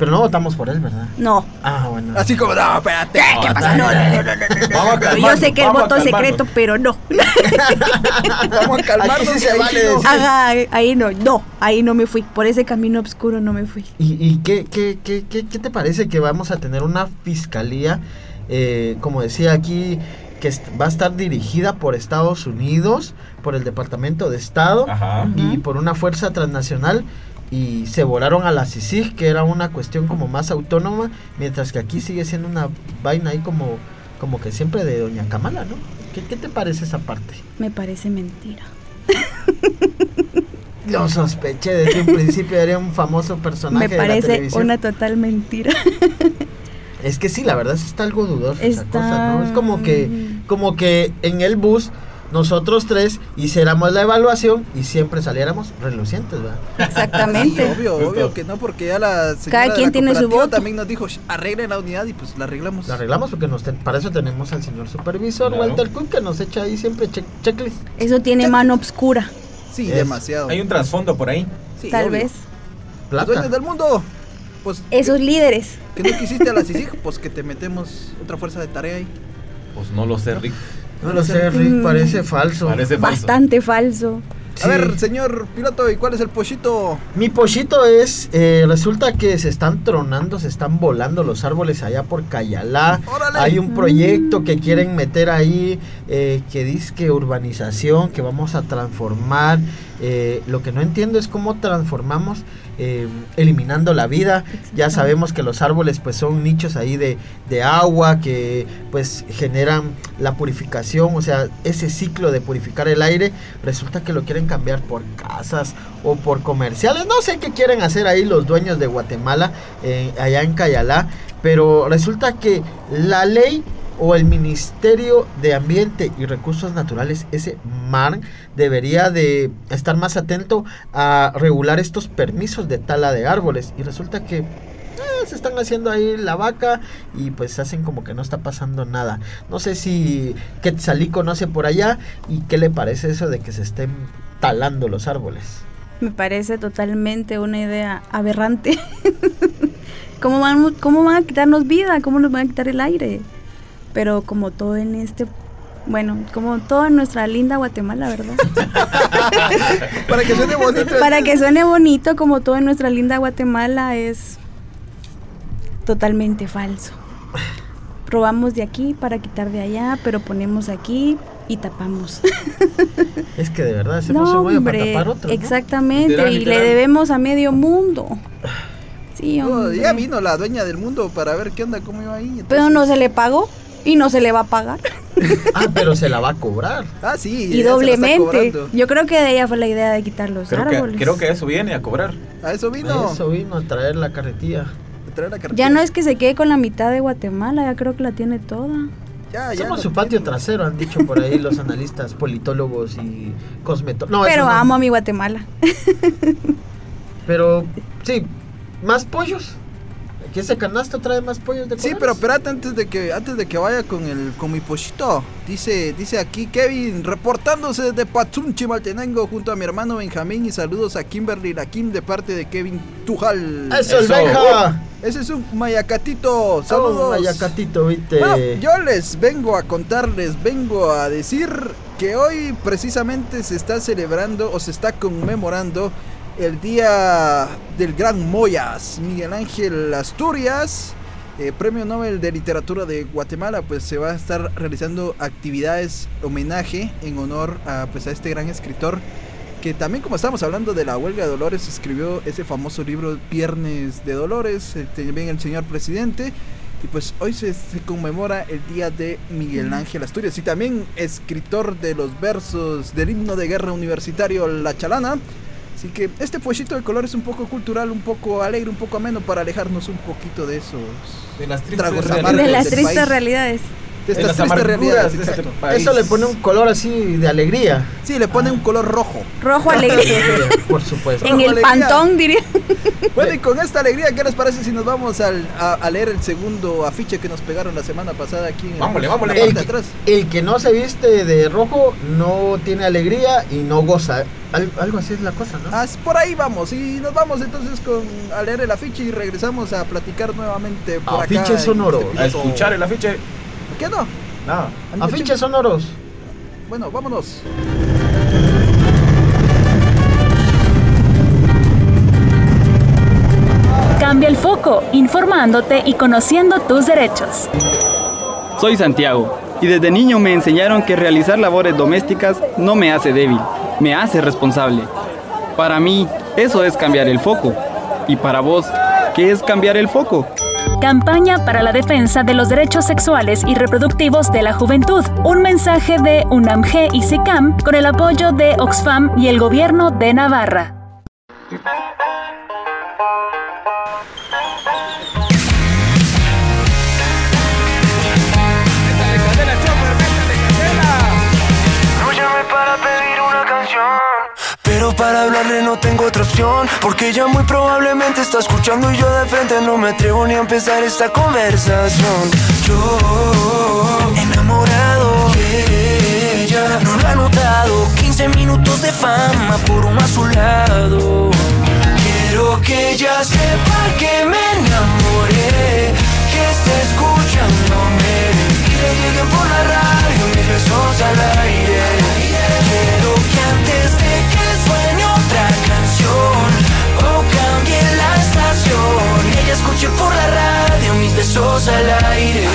Pero no votamos por él, ¿verdad? No. Ah, bueno. Así como, no, espérate. ¿Qué pasa? No, no, no, no, Yo sé que el voto es secreto, pero no. Vamos a calmarnos. Aquí se ahí vale decir. Ajá, ahí no, no, ahí no me fui. Por ese camino oscuro no me fui. ¿Y, y qué, qué, qué, qué, qué te parece que vamos a tener una fiscalía, eh, como decía aquí, que va a estar dirigida por Estados Unidos, por el Departamento de Estado Ajá. y por una fuerza transnacional? Y se volaron a la CICIG, que era una cuestión como más autónoma, mientras que aquí sigue siendo una vaina ahí como, como que siempre de Doña Kamala, ¿no? ¿Qué, qué te parece esa parte? Me parece mentira. Lo sospeché desde un principio, era un famoso personaje Me de la parece televisión. una total mentira. Es que sí, la verdad sí está algo dudoso esa Está- cosa, ¿no? Es como que, como que en el bus nosotros tres hiciéramos la evaluación y siempre saliéramos relucientes, ¿verdad? Exactamente. Sí, obvio, que no, porque ya la señora Cada de quien la tiene su voto. también nos dijo, "Sh, arreglen la unidad y pues la arreglamos. La arreglamos porque nos ten- para eso tenemos al señor supervisor Claro. Walter Cook que nos echa ahí siempre check- checklist. Eso tiene mano obscura, Sí, Es- demasiado. Hay un trasfondo por ahí. Sí, tal obvio. vez. Los Plata. dueños del mundo. Pues Esos líderes. que no quisiste a la CICIG, pues que te metemos otra fuerza de tarea ahí. Pues no lo sé, Rick. No lo sé, Rick, Mm. parece falso. Parece falso. Bastante falso. A ver, señor piloto, ¿y cuál es el pollito? Mi pollito es, eh, resulta que se están tronando, se están volando los árboles allá por Cayalá. Hay un proyecto que quieren meter ahí eh, que dice que urbanización, que vamos a transformar. Eh, lo que no entiendo es cómo transformamos eh, eliminando la vida. Ya sabemos que los árboles pues son nichos ahí de, de, agua que pues generan la purificación, o sea, ese ciclo de purificar el aire, resulta que lo quieren cambiar por casas o por comerciales. No sé qué quieren hacer ahí los dueños de Guatemala, eh, allá en Cayalá, pero resulta que la ley o el Ministerio de Ambiente y Recursos Naturales, ese MAR, debería de estar más atento a regular estos permisos de tala de árboles. Y resulta que eh, se están haciendo ahí la vaca y pues hacen como que no está pasando nada. No sé si Quetzalí conoce por allá y qué le parece eso de que se estén talando los árboles. Me parece totalmente una idea aberrante. ¿Cómo van, ¿Cómo van a quitarnos vida? ¿Cómo nos van a quitar el aire? Pero como todo en este bueno, como todo en nuestra linda Guatemala, ¿verdad? Para que suene bonito. Para que suene bonito, como todo en nuestra linda Guatemala, es totalmente falso. Robamos de aquí para quitar de allá, pero ponemos aquí y tapamos. Es que de verdad hacemos no, un para tapar otro. Exactamente, y le debemos a medio mundo. Sí, hombre. ya vino la dueña del mundo para ver qué onda, cómo iba ahí. Pero no se le pagó. Y no se le va a pagar. ah, pero se la va a cobrar. Ah, sí. Y doblemente. Yo creo que de ella fue la idea de quitar los creo árboles. Que, creo que eso viene a cobrar. A eso vino. A eso vino, a traer la carretilla. traer la carretilla. Ya no es que se quede con la mitad de Guatemala, ya creo que la tiene toda. Ya, ya Somos su patio trasero, han dicho por ahí los analistas, politólogos y cosmetólogos. pero amo a mi Guatemala. pero, sí, más pollos que ese canasto trae más pollos de Sí, pero espérate antes de que antes de que vaya con el con mi pollito. Dice dice aquí Kevin reportándose desde Pachunchi Maltenango junto a mi hermano Benjamín y saludos a Kimberly Kim de parte de Kevin Tujal. Eso, el Benja. Ese es un mayacatito. Saludos. Oh, mayacatito, viste. yo les vengo a contarles, vengo a decir que hoy precisamente se está celebrando o se está conmemorando el día del gran Moyas, Miguel Ángel Asturias, eh, Premio Nobel de Literatura de Guatemala, pues se va a estar realizando actividades, homenaje en honor a, pues, a este gran escritor que también como estábamos hablando de la huelga de Dolores, escribió ese famoso libro Viernes de Dolores, eh, también el señor presidente. Y pues hoy se, se, conmemora el día de Miguel Ángel Asturias y también escritor de los versos del himno de guerra universitario La Chalana. Así que este pollito de color es un poco cultural, un poco alegre, un poco ameno para alejarnos un poquito de esos de las tristes tragos realidades. De las tristes realidades. De estas tristes realidades, este Eso le pone un color así de alegría. Sí, le pone un color rojo. Rojo alegría. Por supuesto. En el pantón, diría. Bueno, y con esta alegría, ¿qué les parece si nos vamos al, a, leer el segundo afiche que nos pegaron la semana pasada aquí en vámonos, vámonos, el, atrás? El que no se viste de rojo no tiene alegría y no goza. algo así es la cosa, ¿no? Ah, por ahí vamos. Y nos vamos entonces con a leer el afiche y regresamos a platicar nuevamente por afiche acá. sonoro. A escuchar el afiche. ¿Qué no? Nada. Afiches sonoros. Bueno, vámonos. Cambia el foco, informándote y conociendo tus derechos. Soy Santiago y desde niño me enseñaron que realizar labores domésticas no me hace débil, me hace responsable. Para mí, eso es cambiar el foco. ¿Y para vos, qué es cambiar el foco? Campaña para la defensa de los derechos sexuales y reproductivos de la juventud. Un mensaje de UNAMG y SICAM con el apoyo de Oxfam y el gobierno de Navarra. Tengo otra opción Porque ella muy probablemente está escuchando Y yo de frente no me atrevo ni a empezar esta conversación. Yo enamorado de ella No lo ha notado. 15 minutos de fama por uno a su lado. Quiero que ella sepa que me enamoré Que esté escuchándome. Y le lleguen por la radio mis besos al aire. Quiero que antes de que corazón o oh, cambie la estación. Ella escuche por la radio mis besos al aire.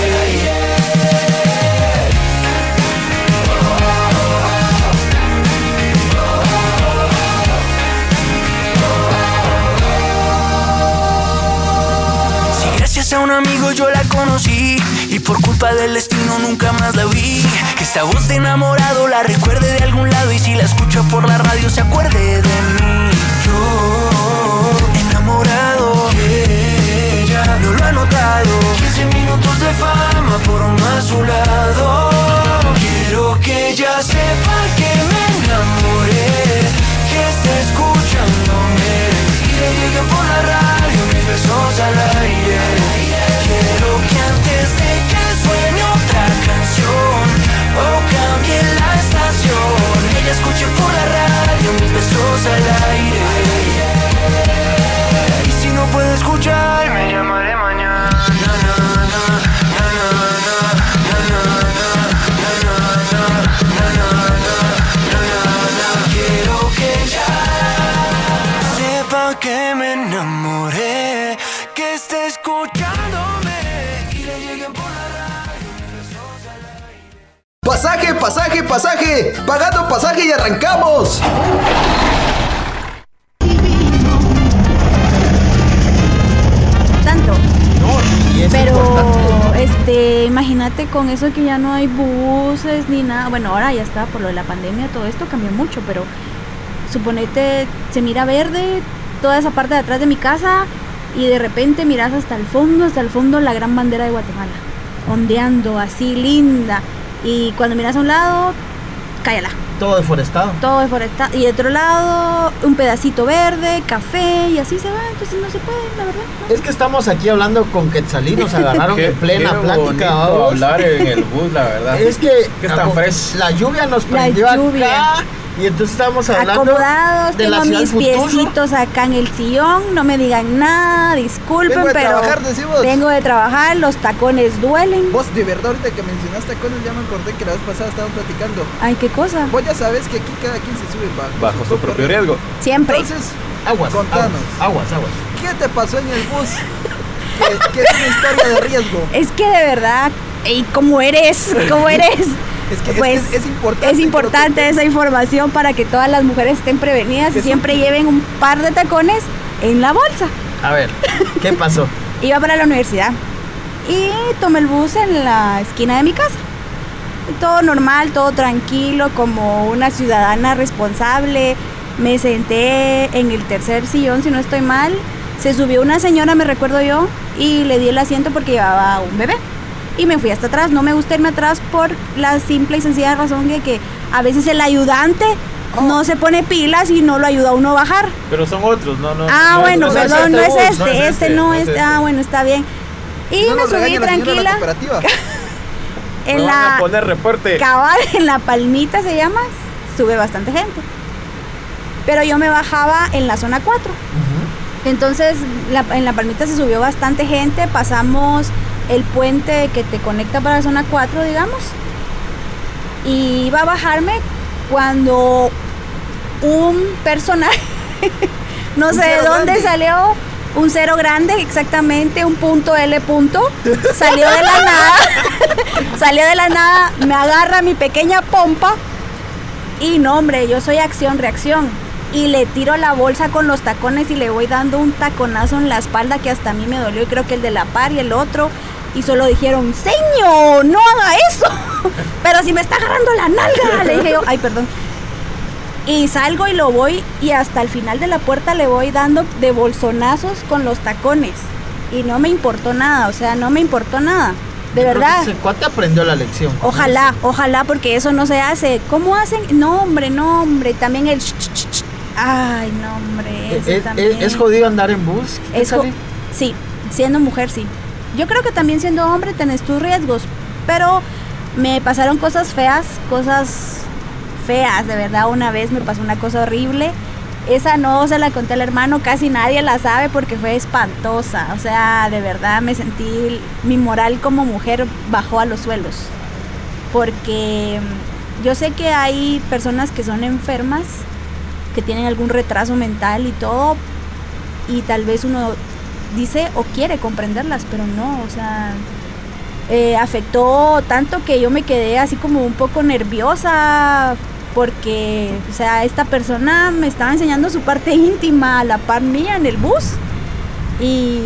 Si Gracias a un amigo yo la conocí y por culpa del destino nunca más la vi. Que esta voz de enamorado la recuerde de algún lado y si la escucho por la radio se acuerde de mí. Enamorado que ella no lo ha notado. 15 minutos de fama por un a eso que ya no hay buses ni nada. Bueno, ahora ya está, por lo de la pandemia, todo esto cambió mucho, pero suponete, se mira verde toda esa parte de atrás de mi casa y de repente miras hasta el fondo, hasta el fondo la gran bandera de Guatemala, ondeando así linda. Y cuando miras a un lado, cállala. Todo deforestado. Todo deforestado. Y de otro lado, un pedacito verde, café, y así se va. Entonces no se puede, la verdad. Es que estamos aquí hablando con Quetzalí, nos agarraron en plena qué plática. hablar en el bus, la verdad. Es que, Que aco- fresh. la lluvia nos La prendió lluvia. acá y entonces estábamos hablando acomodados, de la tengo mis piecitos acá en el sillón, no me digan nada, disculpen, Vengo de pero trabajar, decimos. vengo de trabajar, los tacones duelen. Vos, de verdad, ahorita que mencionaste tacones, ya me acordé que la vez pasada estábamos platicando. Ay, qué cosa. Vos ya sabes que aquí cada quien se sube bajo, Bajo su propio riesgo. Siempre. Entonces, Aguas, Contanos. aguas, aguas, aguas. ¿qué te pasó en el bus? que, que es una historia de riesgo. Es que de verdad, ¿y cómo eres? ¿Cómo eres? Es que es- pues es, es importante. es importante pero esa información para que todas las mujeres estén prevenidas y siempre lleven un par de tacones en la bolsa. A ver, ¿qué pasó? Iba para la universidad y tomé el bus en la esquina de mi casa. Todo normal, todo tranquilo, como una ciudadana responsable. Me senté en el tercer sillón, si no estoy mal. Se subió una señora, me recuerdo yo, y le di el asiento porque llevaba un bebé. Y me fui hasta atrás. No me gusta irme atrás por la simple y sencilla razón de que a veces el ayudante no se pone pilas y no lo ayuda a uno a bajar. Pero son otros, no, no. Ah, no, bueno, no perdón, no es bus, este, este no es, ah, bueno, está bien. Y me subí la la tranquila cooperativa. en Me van a la poner reporte. cabal, en la palmita se llama, sube bastante gente. Pero yo me bajaba en la zona 4. Entonces, la- en la palmita se subió bastante gente, pasamos el puente que te conecta para la zona 4, digamos. Y iba a bajarme cuando un personaje, no sé de dónde grande. salió, un cero grande, exactamente, un punto L punto, salió de la nada, salió de la nada, me agarra mi pequeña pompa y no, hombre, yo soy acción-reacción. Y le tiro la bolsa con los tacones y le voy dando un taconazo en la espalda que hasta a mí me dolió. Y creo que el de la par y el otro. Y solo dijeron, señor, no haga eso. Pero si me está agarrando la nalga. Le dije yo, ay, perdón. Y salgo y lo voy y hasta el final de la puerta le voy dando de bolsonazos con los tacones. Y no me importó nada, o sea, no me importó nada. De Yo verdad. Ese cuate aprendió la lección. Ojalá, ojalá, porque eso no se hace. ¿Cómo hacen? No, hombre, no, hombre. También el... Ay, no, hombre. ¿Es, ese es- jodido andar en bus? Es sí, siendo mujer, sí. Yo creo que también siendo hombre tenés tus riesgos. Pero me pasaron cosas feas, cosas feas, de verdad. Una vez me pasó una cosa horrible. Esa no se la conté al hermano, casi nadie la sabe porque fue espantosa. O sea, de verdad me sentí, mi moral como mujer bajó a los suelos. Porque yo sé que hay personas que son enfermas, que tienen algún retraso mental y todo, y tal vez uno dice o quiere comprenderlas, pero no, o sea, eh, afectó tanto que yo me quedé así como un poco nerviosa porque, o sea, esta persona me estaba enseñando su parte íntima a la par mía en el bus Y,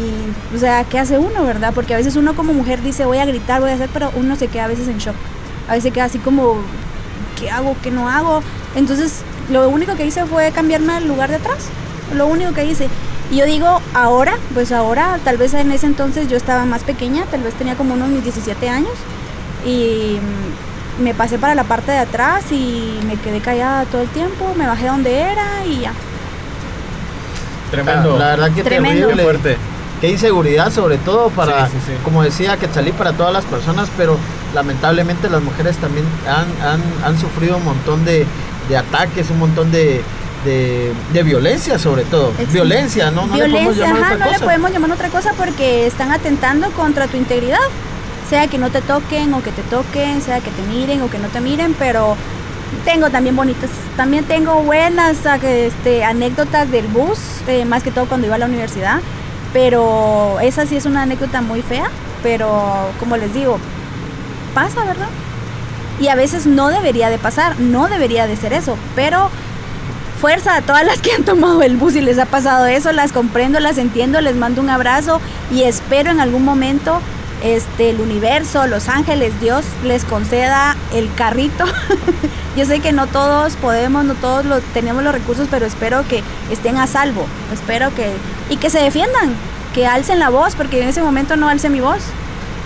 o sea, ¿qué hace uno, verdad? Porque a veces uno como mujer dice, voy a gritar, voy a hacer, pero uno se queda a veces en shock. A veces queda así como, ¿qué hago? ¿Qué no hago? Entonces, lo único que hice fue cambiarme al lugar de atrás. Lo único que hice. Y yo digo, ahora, pues ahora, tal vez en ese entonces yo estaba más pequeña, tal vez tenía como unos mis 17 años. Y mm, me pasé para la parte de atrás y me quedé callada todo el tiempo, me bajé donde era y ya. Tremendo. La, la verdad que Tremendo. terrible. Qué fuerte. Qué inseguridad, sobre todo para, Sí, sí, sí. como decía, que salí para todas las personas, pero lamentablemente las mujeres también han, han, han sufrido un montón de, de ataques, un montón de, de, de violencia, sobre todo. Violencia, ¿no? No le podemos Violencia, llamar ajá, otra no le cosa. podemos llamar otra cosa porque están atentando contra tu integridad. Sea que no te toquen o que te toquen, sea que te miren o que no te miren, pero tengo también bonitas, también tengo buenas este, anécdotas del bus, eh, más que todo cuando iba a la universidad, pero esa sí es una anécdota muy fea, pero como les digo, pasa, ¿verdad? Y a veces no debería de pasar, no debería de ser eso, pero fuerza a todas las que han tomado el bus y les ha pasado eso, las comprendo, las entiendo, les mando un abrazo y espero en algún momento este el universo, los ángeles, Dios les conceda el carrito. Yo sé que no todos podemos, no todos lo, tenemos los recursos, pero espero que estén a salvo. Espero que y que se defiendan, que alcen la voz, porque en ese momento no alce mi voz.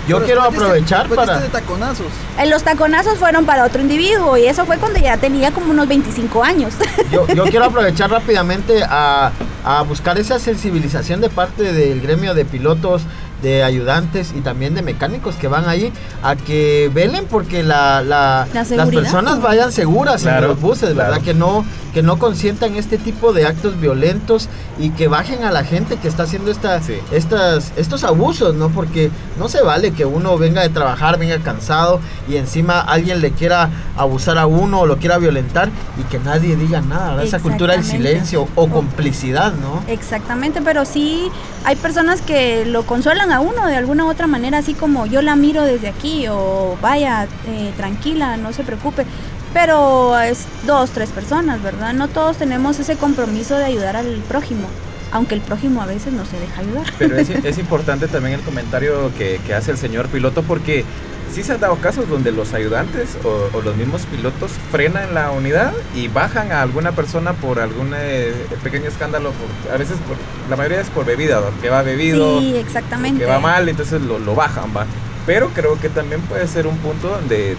Yo Pero quiero aprovechar para... de taconazos. Eh, Los taconazos fueron para otro individuo y eso fue cuando ya tenía como unos 25 años. Yo, yo quiero aprovechar rápidamente a, a buscar esa sensibilización de parte del gremio de pilotos, de ayudantes y también de mecánicos que van ahí a que velen porque la, la- La las personas vayan seguras en los buses, ¿verdad? claro. Que no que no consientan este tipo de actos violentos y que bajen a la gente que está haciendo esta, Sí. estas, estos abusos, ¿no? Porque no se vale que uno venga de trabajar, venga cansado y encima alguien le quiera abusar a uno o lo quiera violentar y que nadie diga nada, ¿verdad? Esa cultura del silencio o complicidad, ¿no? Exactamente, pero sí hay personas que lo consuelan a uno de alguna u otra manera, así como yo la miro desde aquí o vaya, eh, tranquila, no se preocupe. Pero es dos, tres personas, ¿verdad? No todos tenemos ese compromiso de ayudar al prójimo, aunque el prójimo a veces no se deja ayudar. Pero es, es importante también el comentario que, que hace el señor piloto porque sí se han dado casos donde los ayudantes o, o los mismos pilotos frenan la unidad y bajan a alguna persona por algún eh, pequeño escándalo, por- a veces por, la mayoría es por bebida, que va bebido, Sí, exactamente. que va mal, entonces lo, lo bajan, va. Pero creo que también puede ser un punto donde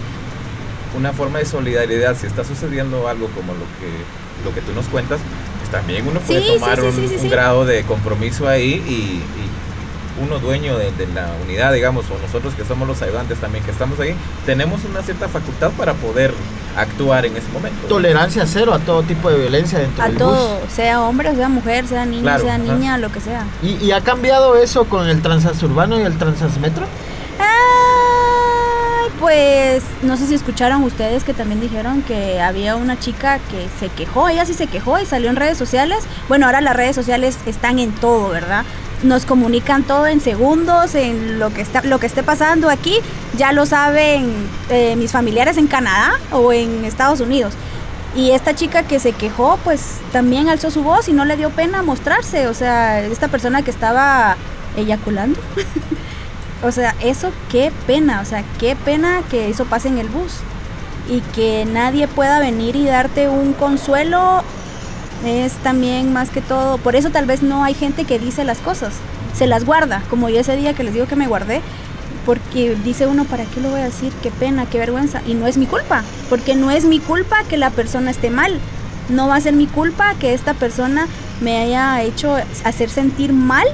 una forma de solidaridad, si está sucediendo algo como lo que, lo que tú nos cuentas, pues también uno puede Sí, tomar sí, un, un grado de compromiso ahí y, y uno dueño de, de la unidad, digamos, o nosotros que somos los ayudantes también que estamos ahí, tenemos una cierta facultad para poder actuar en ese momento. Tolerancia cero a todo tipo de violencia dentro A del todo, sea hombre, sea mujer, sea niño, Claro, sea ajá. niña, lo que sea. ¿Y, y ha cambiado eso con el transurbano y el transmetro? Ay, pues no sé si escucharon ustedes que también dijeron que había una chica que se quejó, ella sí se quejó y salió en redes sociales. Bueno, ahora las redes sociales están en todo, ¿verdad? Nos comunican todo en segundos, en lo que está, lo que esté pasando aquí, ya lo saben eh, mis familiares en Canadá o en Estados Unidos. Y esta chica que se quejó, pues también alzó su voz y no le dio pena mostrarse. O sea, esta persona que estaba eyaculando. O sea, eso qué pena, o sea, qué pena que eso pase en el bus y que nadie pueda venir y darte un consuelo es también más que todo, por eso tal vez no hay gente que dice las cosas, se las guarda, como yo ese día que les digo que me guardé, porque dice uno, ¿para qué lo voy a decir? Qué pena, qué vergüenza, y no es mi culpa, porque no es mi culpa que la persona esté mal, no va a ser mi culpa que esta persona me haya hecho hacer sentir mal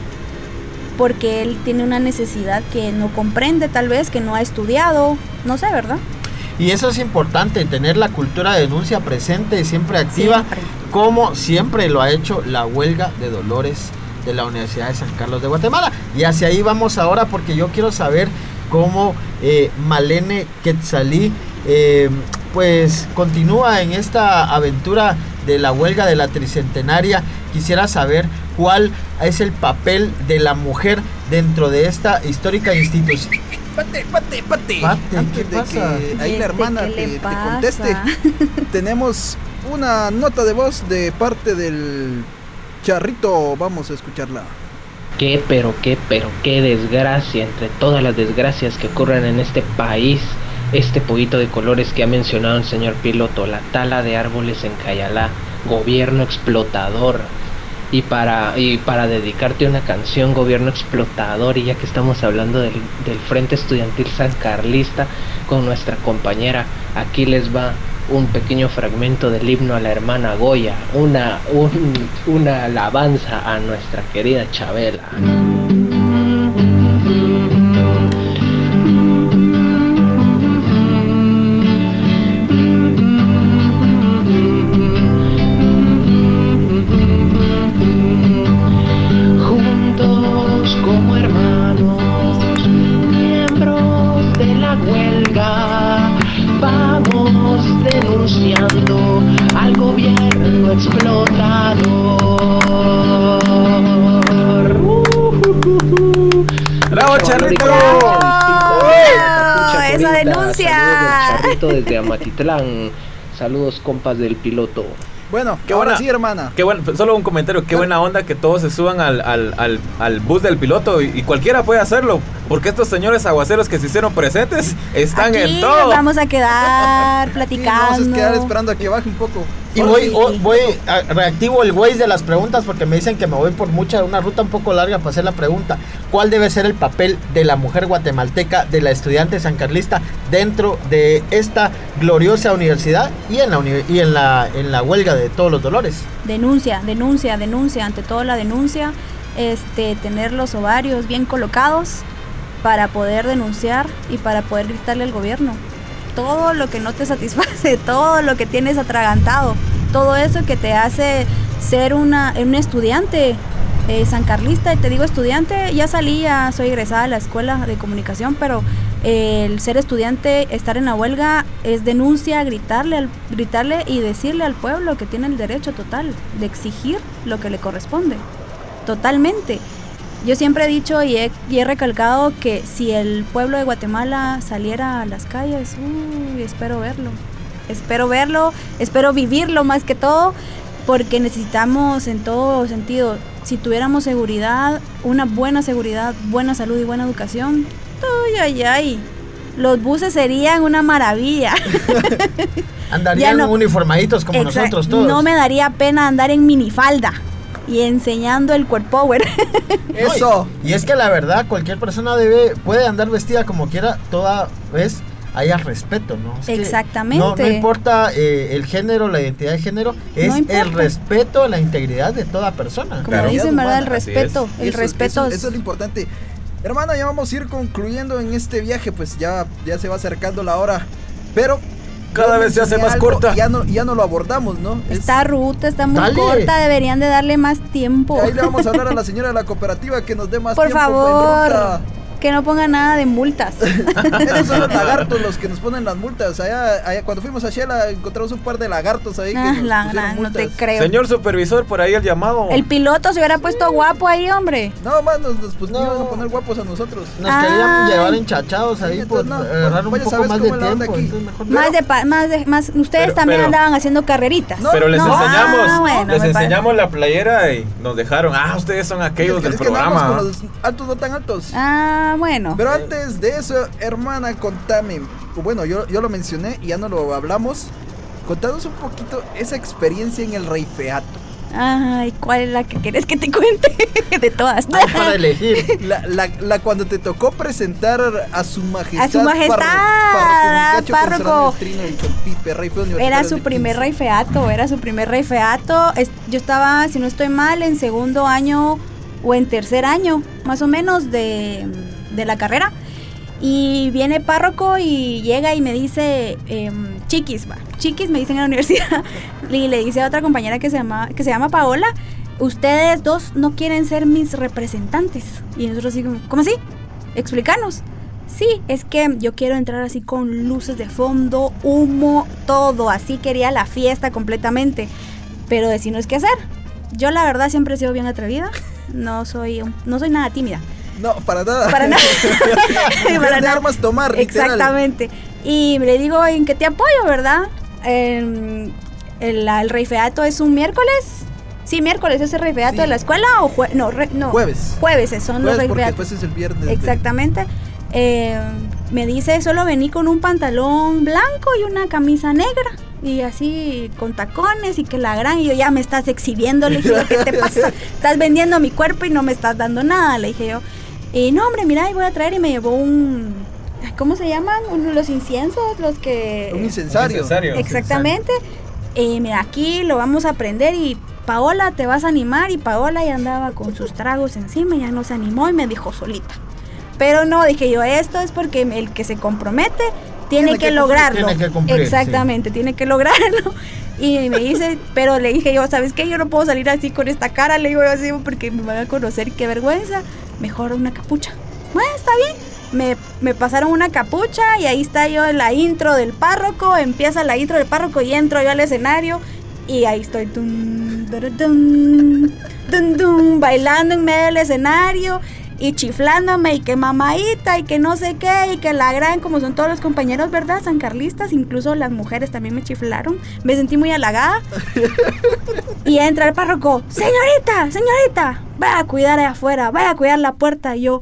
porque él tiene una necesidad que no comprende tal vez, que no ha estudiado, no sé, ¿verdad? Y eso es importante, tener la cultura de denuncia presente y siempre activa, Siempre. como siempre lo ha hecho la huelga de Dolores de la Universidad de San Carlos de Guatemala. Y hacia ahí vamos ahora porque yo quiero saber cómo eh, Malene Quetzalí eh, pues continúa en esta aventura de la huelga de la tricentenaria. Quisiera saber cuál es el papel de la mujer dentro de esta histórica institución. Pate, pate, pate. Pate, Antes ¿qué de pasa? que ahí ¿Y la este hermana te, te conteste, tenemos una nota de voz de parte del charrito. Vamos a escucharla. qué, pero qué, pero qué desgracia entre todas las desgracias que ocurren en este país. Este poquito de colores que ha mencionado el señor piloto, la tala de árboles en Cayalá, gobierno explotador. Y para, y para dedicarte una canción, gobierno explotador, y ya que estamos hablando del, del Frente Estudiantil San Carlista con nuestra compañera, aquí les va un pequeño fragmento del himno a la hermana Goya, una, un- una alabanza a nuestra querida Chabela. Desde Amatitlán. Saludos, compas del piloto. Bueno, Qué ahora buena- sí, hermana. Qué bueno, solo un comentario, qué buena onda que todos se suban al, al, al, al bus del piloto y, y cualquiera puede hacerlo, porque estos señores aguaceros que se hicieron presentes están Aquí en todo. nos vamos a quedar platicando. Vamos a quedar esperando a que baje un poco. Y voy, voy a- reactivo el Waze de las preguntas porque me dicen que me voy por mucha, una ruta un poco larga para hacer la pregunta. ¿Cuál debe ser el papel de la mujer guatemalteca, de la estudiante sancarlista dentro de esta gloriosa universidad y en la, uni- y en la, en la huelga de todos los dolores? Denuncia, denuncia, denuncia, ante todo la denuncia, este, tener los ovarios bien colocados para poder denunciar y para poder gritarle al gobierno. Todo lo que no te satisface, todo lo que tienes atragantado, todo eso que te hace ser una, un estudiante eh, sancarlista, y te digo estudiante, ya salí, ya soy egresada a la escuela de comunicación, pero eh, el ser estudiante, estar en la huelga es denuncia, gritarle, gritarle y decirle al pueblo que tiene el derecho total de exigir lo que le corresponde. Totalmente. Yo siempre he dicho y he, y he recalcado que si el pueblo de Guatemala saliera a las calles, uy, espero verlo. Espero verlo, espero vivirlo más que todo, porque necesitamos en todo sentido, si tuviéramos seguridad, una buena seguridad, buena salud y buena educación, ay, ay, ay, los buses serían una maravilla. Andarían no- uniformaditos como nosotros todos. No me daría pena andar en minifalda y enseñando el cuerpo power. No, y, es que la verdad, cualquier persona debe, puede andar vestida como quiera, toda vez haya respeto, ¿no? Es que Exactamente. No, no importa eh, el género, la identidad de género, es No el respeto a la integridad de toda persona. Como dicen, ¿verdad? El respeto. es. El Eso- respeto Eso, es- eso es lo importante. Hermana, ya vamos a ir concluyendo en este viaje, pues ya, ya se va acercando la hora. Pero. Cada vez se hace más algo corta. y Ya no, ya no lo abordamos, ¿no? Es- Esta ruta está muy Dale. corta, deberían de darle más tiempo. ahí le vamos a hablar a la señora de la cooperativa que nos dé más Por tiempo en favor, ruta. Que no ponga nada de multas. Esos son los lagartos los que nos ponen las multas. Allá, allá cuando fuimos a Shela encontramos un par de lagartos ahí que Ah, nos la no te creo. Señor supervisor, por ahí el llamado. El piloto se hubiera puesto guapo ahí, hombre. No, más nos, nos pues, iban a poner guapos a nosotros. Nos querían Ay. llevar enchachados ahí por no, agarrar un poco más de tiempo. aquí. Más de, pa- más de, más, ustedes Pero- también pero- andaban haciendo carreritas. Pero les No. enseñamos, Ah, bueno, les parece. enseñamos la playera y nos dejaron. Ah, ustedes son aquellos Es que- del es que andamos programa. con los altos no tan altos. Ah, bueno. Pero antes de eso, hermana, contame. Bueno, yo, yo lo mencioné y ya no lo hablamos. Contanos un poquito esa experiencia en el Rey Feato. Ay, ¿cuál es la que quieres que te cuente? de todas. para elegir. La, la, la cuando te tocó presentar a su majestad. A su majestad, párroco, Era su primer 15. rey feato, era su primer rey feato. Es- yo estaba, si no estoy mal, en segundo año o en tercer año, más o menos, de, de la carrera. Y viene párroco y llega y me dice, em, chiquis, va, chiquis me dicen en la universidad. y le dice a otra compañera que se llama, que se llama Paola, ustedes dos no quieren ser mis representantes. Y nosotros así como, ¿cómo así? Explícanos. Sí, es que yo quiero entrar así con luces de fondo, humo, todo. Así quería la fiesta completamente. Pero decirnos qué hacer. Yo la verdad siempre he sido bien atrevida. No soy, no soy nada tímida. No, para nada. Para nada. Para nada. armas tomar, literal. Exactamente. Y le digo, ¿en qué te apoyo, verdad? El, el rey feato es un miércoles Sí, miércoles es el refriato Sí. de la escuela o jue- no, re- no, Jueves. Jueves son los Jueves porque refriatos. después es el viernes. Exactamente. Eh, me dice, solo vení con un pantalón blanco y una camisa negra. Y así con tacones y que la gran. Y yo ya me estás exhibiendo. Le dije, ¿qué te pasa? Estás vendiendo mi cuerpo y no me estás dando nada. Le dije yo. Y no, hombre, mira, y voy a traer. Y me llevó un. ¿Cómo se llaman? Uno- los inciensos, los que. Un incensario. Exactamente. Y mira, aquí lo vamos a aprender y Paola te vas a animar y Paola ya andaba con sus tragos encima, ya no se animó y me dijo solita. Pero no, dije yo, esto es porque el que se compromete tiene, Tiene que, que- lograrlo. tiene que cumplir, Exactamente, tiene que lograrlo. Y me dice, pero le dije yo, ¿sabes qué? Yo no puedo salir así con esta cara, le digo yo así, porque me van a conocer, qué vergüenza. Mejor una capucha. Bueno, está bien. Me, me pasaron una capucha y ahí está yo en la intro del párroco, empieza la intro del párroco y entro yo al escenario y ahí estoy dun, dun, dun, bailando en medio del escenario y chiflándome y que mamaita y que no sé qué y que la gran, como son todos los compañeros, ¿verdad? Sancarlistas, incluso las mujeres también me chiflaron. Me sentí muy halagada. y entra el párroco, señorita, señorita, vaya a cuidar allá afuera, vaya a cuidar la puerta. Y yo,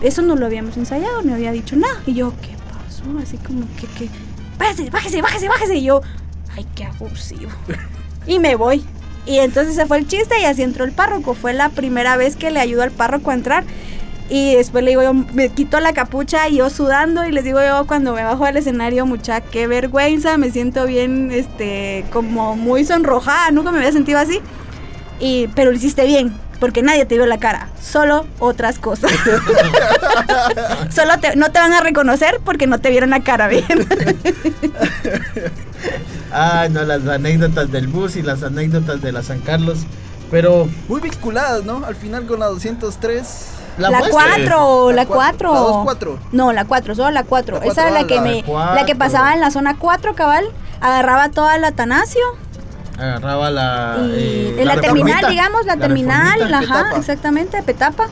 eso no lo habíamos ensayado, no había dicho nada. Y yo, ¿qué pasó? Así como que, que, bájese, bájese, bájese, bájese. Y yo, ay, qué abusivo. y me voy. Y entonces se fue el chiste y así entró el párroco. Fue la primera vez que le ayudó al párroco a entrar. Y después le digo yo, me quito la capucha y yo sudando y les digo yo cuando me bajo al escenario, mucha, qué vergüenza, me siento bien, este, como muy sonrojada, nunca me había sentido así. Y, pero lo hiciste bien, porque nadie te vio la cara, solo otras cosas. solo te- no te van a reconocer porque no te vieron la cara bien. Ay, no, las anécdotas del bus y las anécdotas de la San Carlos. Pero Muy vinculadas, ¿no? Al final con la 203. La muestra- 4, la La cuatro, 4. la dos, cuatro. No, la 4, solo la 4. La cuatro, Esa es ah, la que la me cuatro. la que pasaba en la zona 4, cabal. Agarraba toda la Atanasio agarraba la. y eh, en la, terminal, digamos, la, terminal, ajá, Petapa. exactamente, Petapa.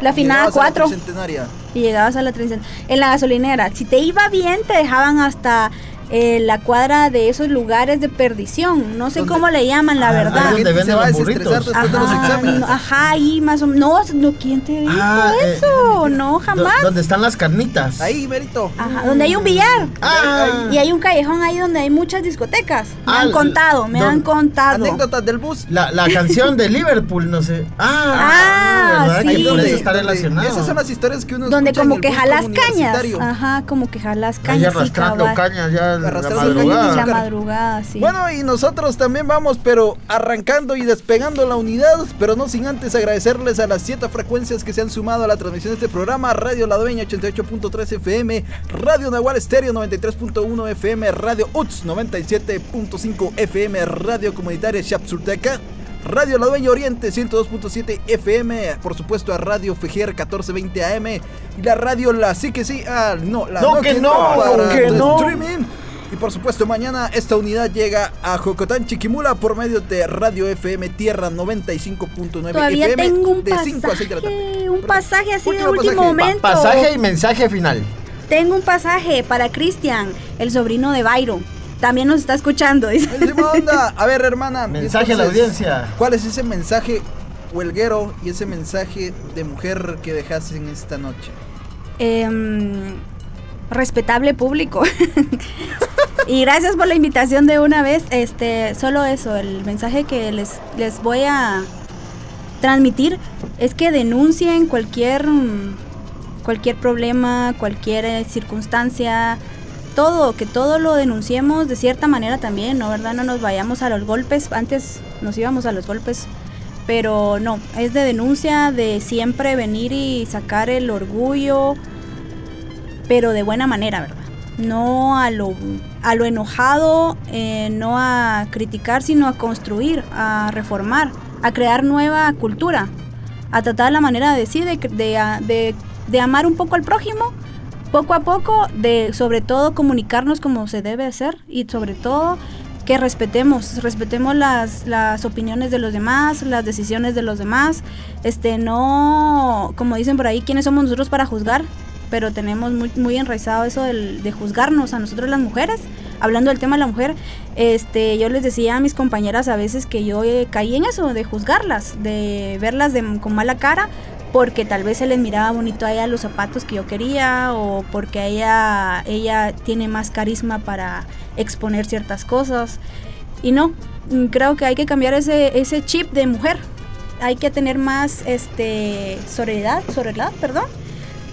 La afinada Llegabas a la 4 tricentenaria. y llegabas a la 30. En la gasolinera, si te iba bien, te dejaban hasta eh, la cuadra de esos lugares de perdición. No sé ¿Dónde? cómo le llaman, la Ah, verdad. ahí donde gente venden se va a los burritos. después de los Ajá, exámenes. no, ajá, ahí más o menos. No, no, ¿quién te dijo Ah, eh, eso? no, Do- jamás. Donde están las carnitas. Ahí, Merito. Ajá, donde hay un billar. Ah, Y hay un callejón ahí donde hay muchas discotecas. Me Ah, han contado, me don- han contado. Anécdotas del bus. la, la canción de Liverpool, no sé. Ah, Ah, ¿verdad? sí. Donde- eso está relacionado. Esas son las historias que uno Donde como que jalas cañas. Ajá, como que jalas Ahí cañas. sí, arrastrando cañas ya la Arrastrando Sí, madrugada. la madrugada, sí. Bueno, y nosotros también vamos, pero arrancando y despegando la unidad, pero no sin antes agradecerles a las siete frecuencias que se han sumado a la transmisión de este programa: Radio La Dueña 88.3 FM, Radio Nahual Estéreo 93.1 FM, Radio UTS 97.5 FM, Radio Comunitaria Chapsulteca. Radio La Dueña Oriente 102.7 FM, por supuesto a Radio Fejer 1420 AM y la radio La Sí que Sí, ah, no, la No, que no, para que no. streaming. Y por supuesto, mañana esta unidad llega a Jocotán, Chiquimula por medio de Radio FM Tierra 95.9 Todavía FM tengo un de 5 a 6 de la tarde. pasaje, un pasaje así de Último pasaje. momento. Pasaje y mensaje final. Tengo un pasaje para Cristian, el sobrino de Byron. También nos está escuchando. dice. Onda. A ver, hermana. Mensaje a la entonces, audiencia. ¿Cuál es ese mensaje huelguero y ese mensaje de mujer que dejaste en esta noche? Em, respetable público. y gracias por la invitación de una vez. Este, solo eso, el mensaje que les, les voy a transmitir es que denuncien cualquier cualquier problema, cualquier eh, circunstancia, todo, que todo lo denunciemos de cierta manera también, ¿no? ¿Verdad? No nos vayamos a los golpes, antes nos íbamos a los golpes, pero no, es de denuncia, de siempre venir y sacar el orgullo, pero de buena manera, ¿verdad? No a lo, a lo enojado, eh, no a criticar, sino a construir, a reformar, a crear nueva cultura, a tratar la manera de decir, de, de, de amar un poco al prójimo, poco a poco, de sobre todo comunicarnos como se debe hacer y sobre todo que respetemos, respetemos las, las opiniones de los demás, las decisiones de los demás, este no, como dicen por ahí, quiénes somos nosotros para juzgar, pero tenemos muy, muy enraizado eso del- de juzgarnos a nosotros las mujeres hablando del tema de la mujer, este, yo les decía a mis compañeras a veces que yo eh, caí en eso, de juzgarlas, de verlas de, con mala cara, porque tal vez se les miraba bonito a ella los zapatos que yo quería o porque ella, ella tiene más carisma para exponer ciertas cosas. Y no, mm, creo que hay que cambiar ese, ese chip de mujer. Hay que tener más este, sororidad, sororidad, perdón,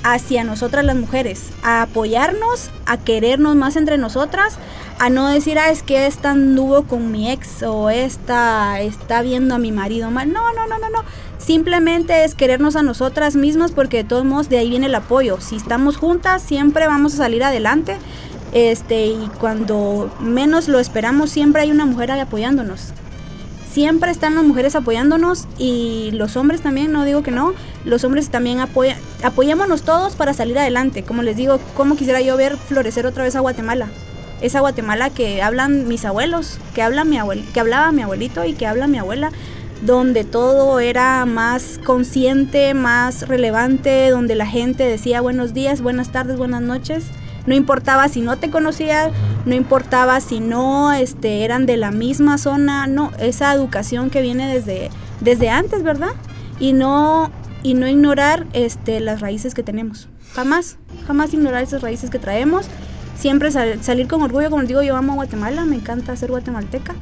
hacia nosotras las mujeres, a apoyarnos, a querernos más entre nosotras, a no decir, ah, es que esta anduvo con mi ex o esta está viendo a mi marido mal. No, no, no, no, no. Simplemente es querernos a nosotras mismas porque de todos modos de ahí viene el apoyo. Si estamos juntas, siempre vamos a salir adelante. Este, y cuando menos lo esperamos, siempre hay una mujer ahí apoyándonos siempre están las mujeres apoyándonos y los hombres también, no digo que no, los hombres también apoyan, apoyémonos todos para salir adelante. Como les digo, ¿cómo quisiera yo ver florecer otra vez a Guatemala? Esa Guatemala que hablan mis abuelos, que, habla mi abuel, que hablaba mi abuelito y que habla mi abuela, donde todo era más consciente, más relevante, donde la gente decía buenos días, buenas tardes, buenas noches no importaba si no te conocía, no importaba si no este, eran de la misma zona, no, esa educación que viene desde, desde antes, ¿verdad? Y no, y no ignorar este, las raíces que tenemos. Jamás, jamás ignorar esas raíces que traemos. Siempre salir con orgullo, como les digo, yo amo a Guatemala, me encanta ser guatemalteca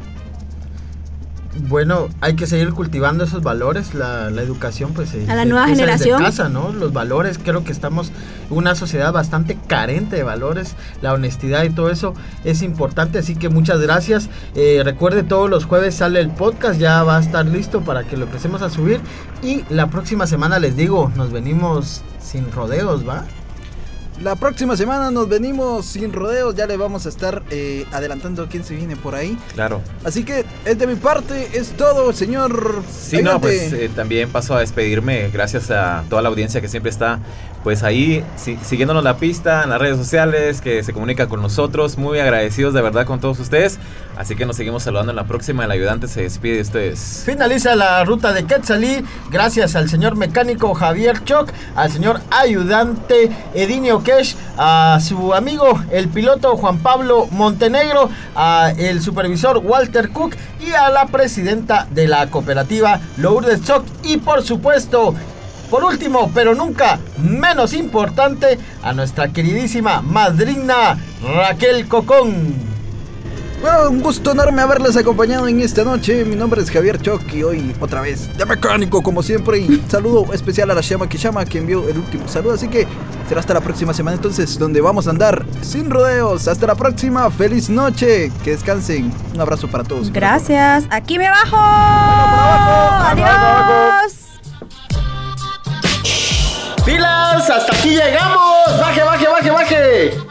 bueno, hay que seguir cultivando esos valores, la, educación pues a la nueva generación. casa, ¿no? Los valores, creo que estamos una sociedad bastante carente de valores, la honestidad y todo eso es importante, así que muchas gracias. Eh, recuerde, todos los jueves sale el podcast, ya va a estar listo para que lo empecemos a subir y la próxima semana les digo, nos venimos sin rodeos, ¿va? La próxima semana nos venimos sin rodeos, ya le vamos a estar eh, adelantando quién se viene por ahí. Claro. Así que es de mi parte, es todo, señor. Sí, no, pues eh, también paso a despedirme, gracias a toda la audiencia que siempre está pues ahí siguiéndonos la pista en las redes sociales, que se comunica con nosotros, muy agradecidos de verdad con todos ustedes. Así que nos seguimos saludando en la próxima, el ayudante se despide de ustedes. Finaliza la ruta de Quetzalí, gracias al señor mecánico Javier Choc, al señor ayudante Edinio a su amigo el piloto Juan Pablo Montenegro, a el supervisor Walter Cook y a la presidenta de la cooperativa Lourdes Choc y por supuesto por último, pero nunca menos importante, a nuestra queridísima madrina Raquel Cocón. Bueno, un gusto enorme haberles acompañado en esta noche. Mi nombre es Javier Choc y hoy otra vez de mecánico como siempre. Y saludo especial a la Shama Kishama que envió el último saludo. Así que será hasta la próxima semana entonces donde vamos a andar sin rodeos. Hasta la próxima. Feliz noche. Que descansen. Un abrazo para todos. Gracias. Aquí me bajo. Adiós. Pilas, hasta aquí llegamos. Baje, baje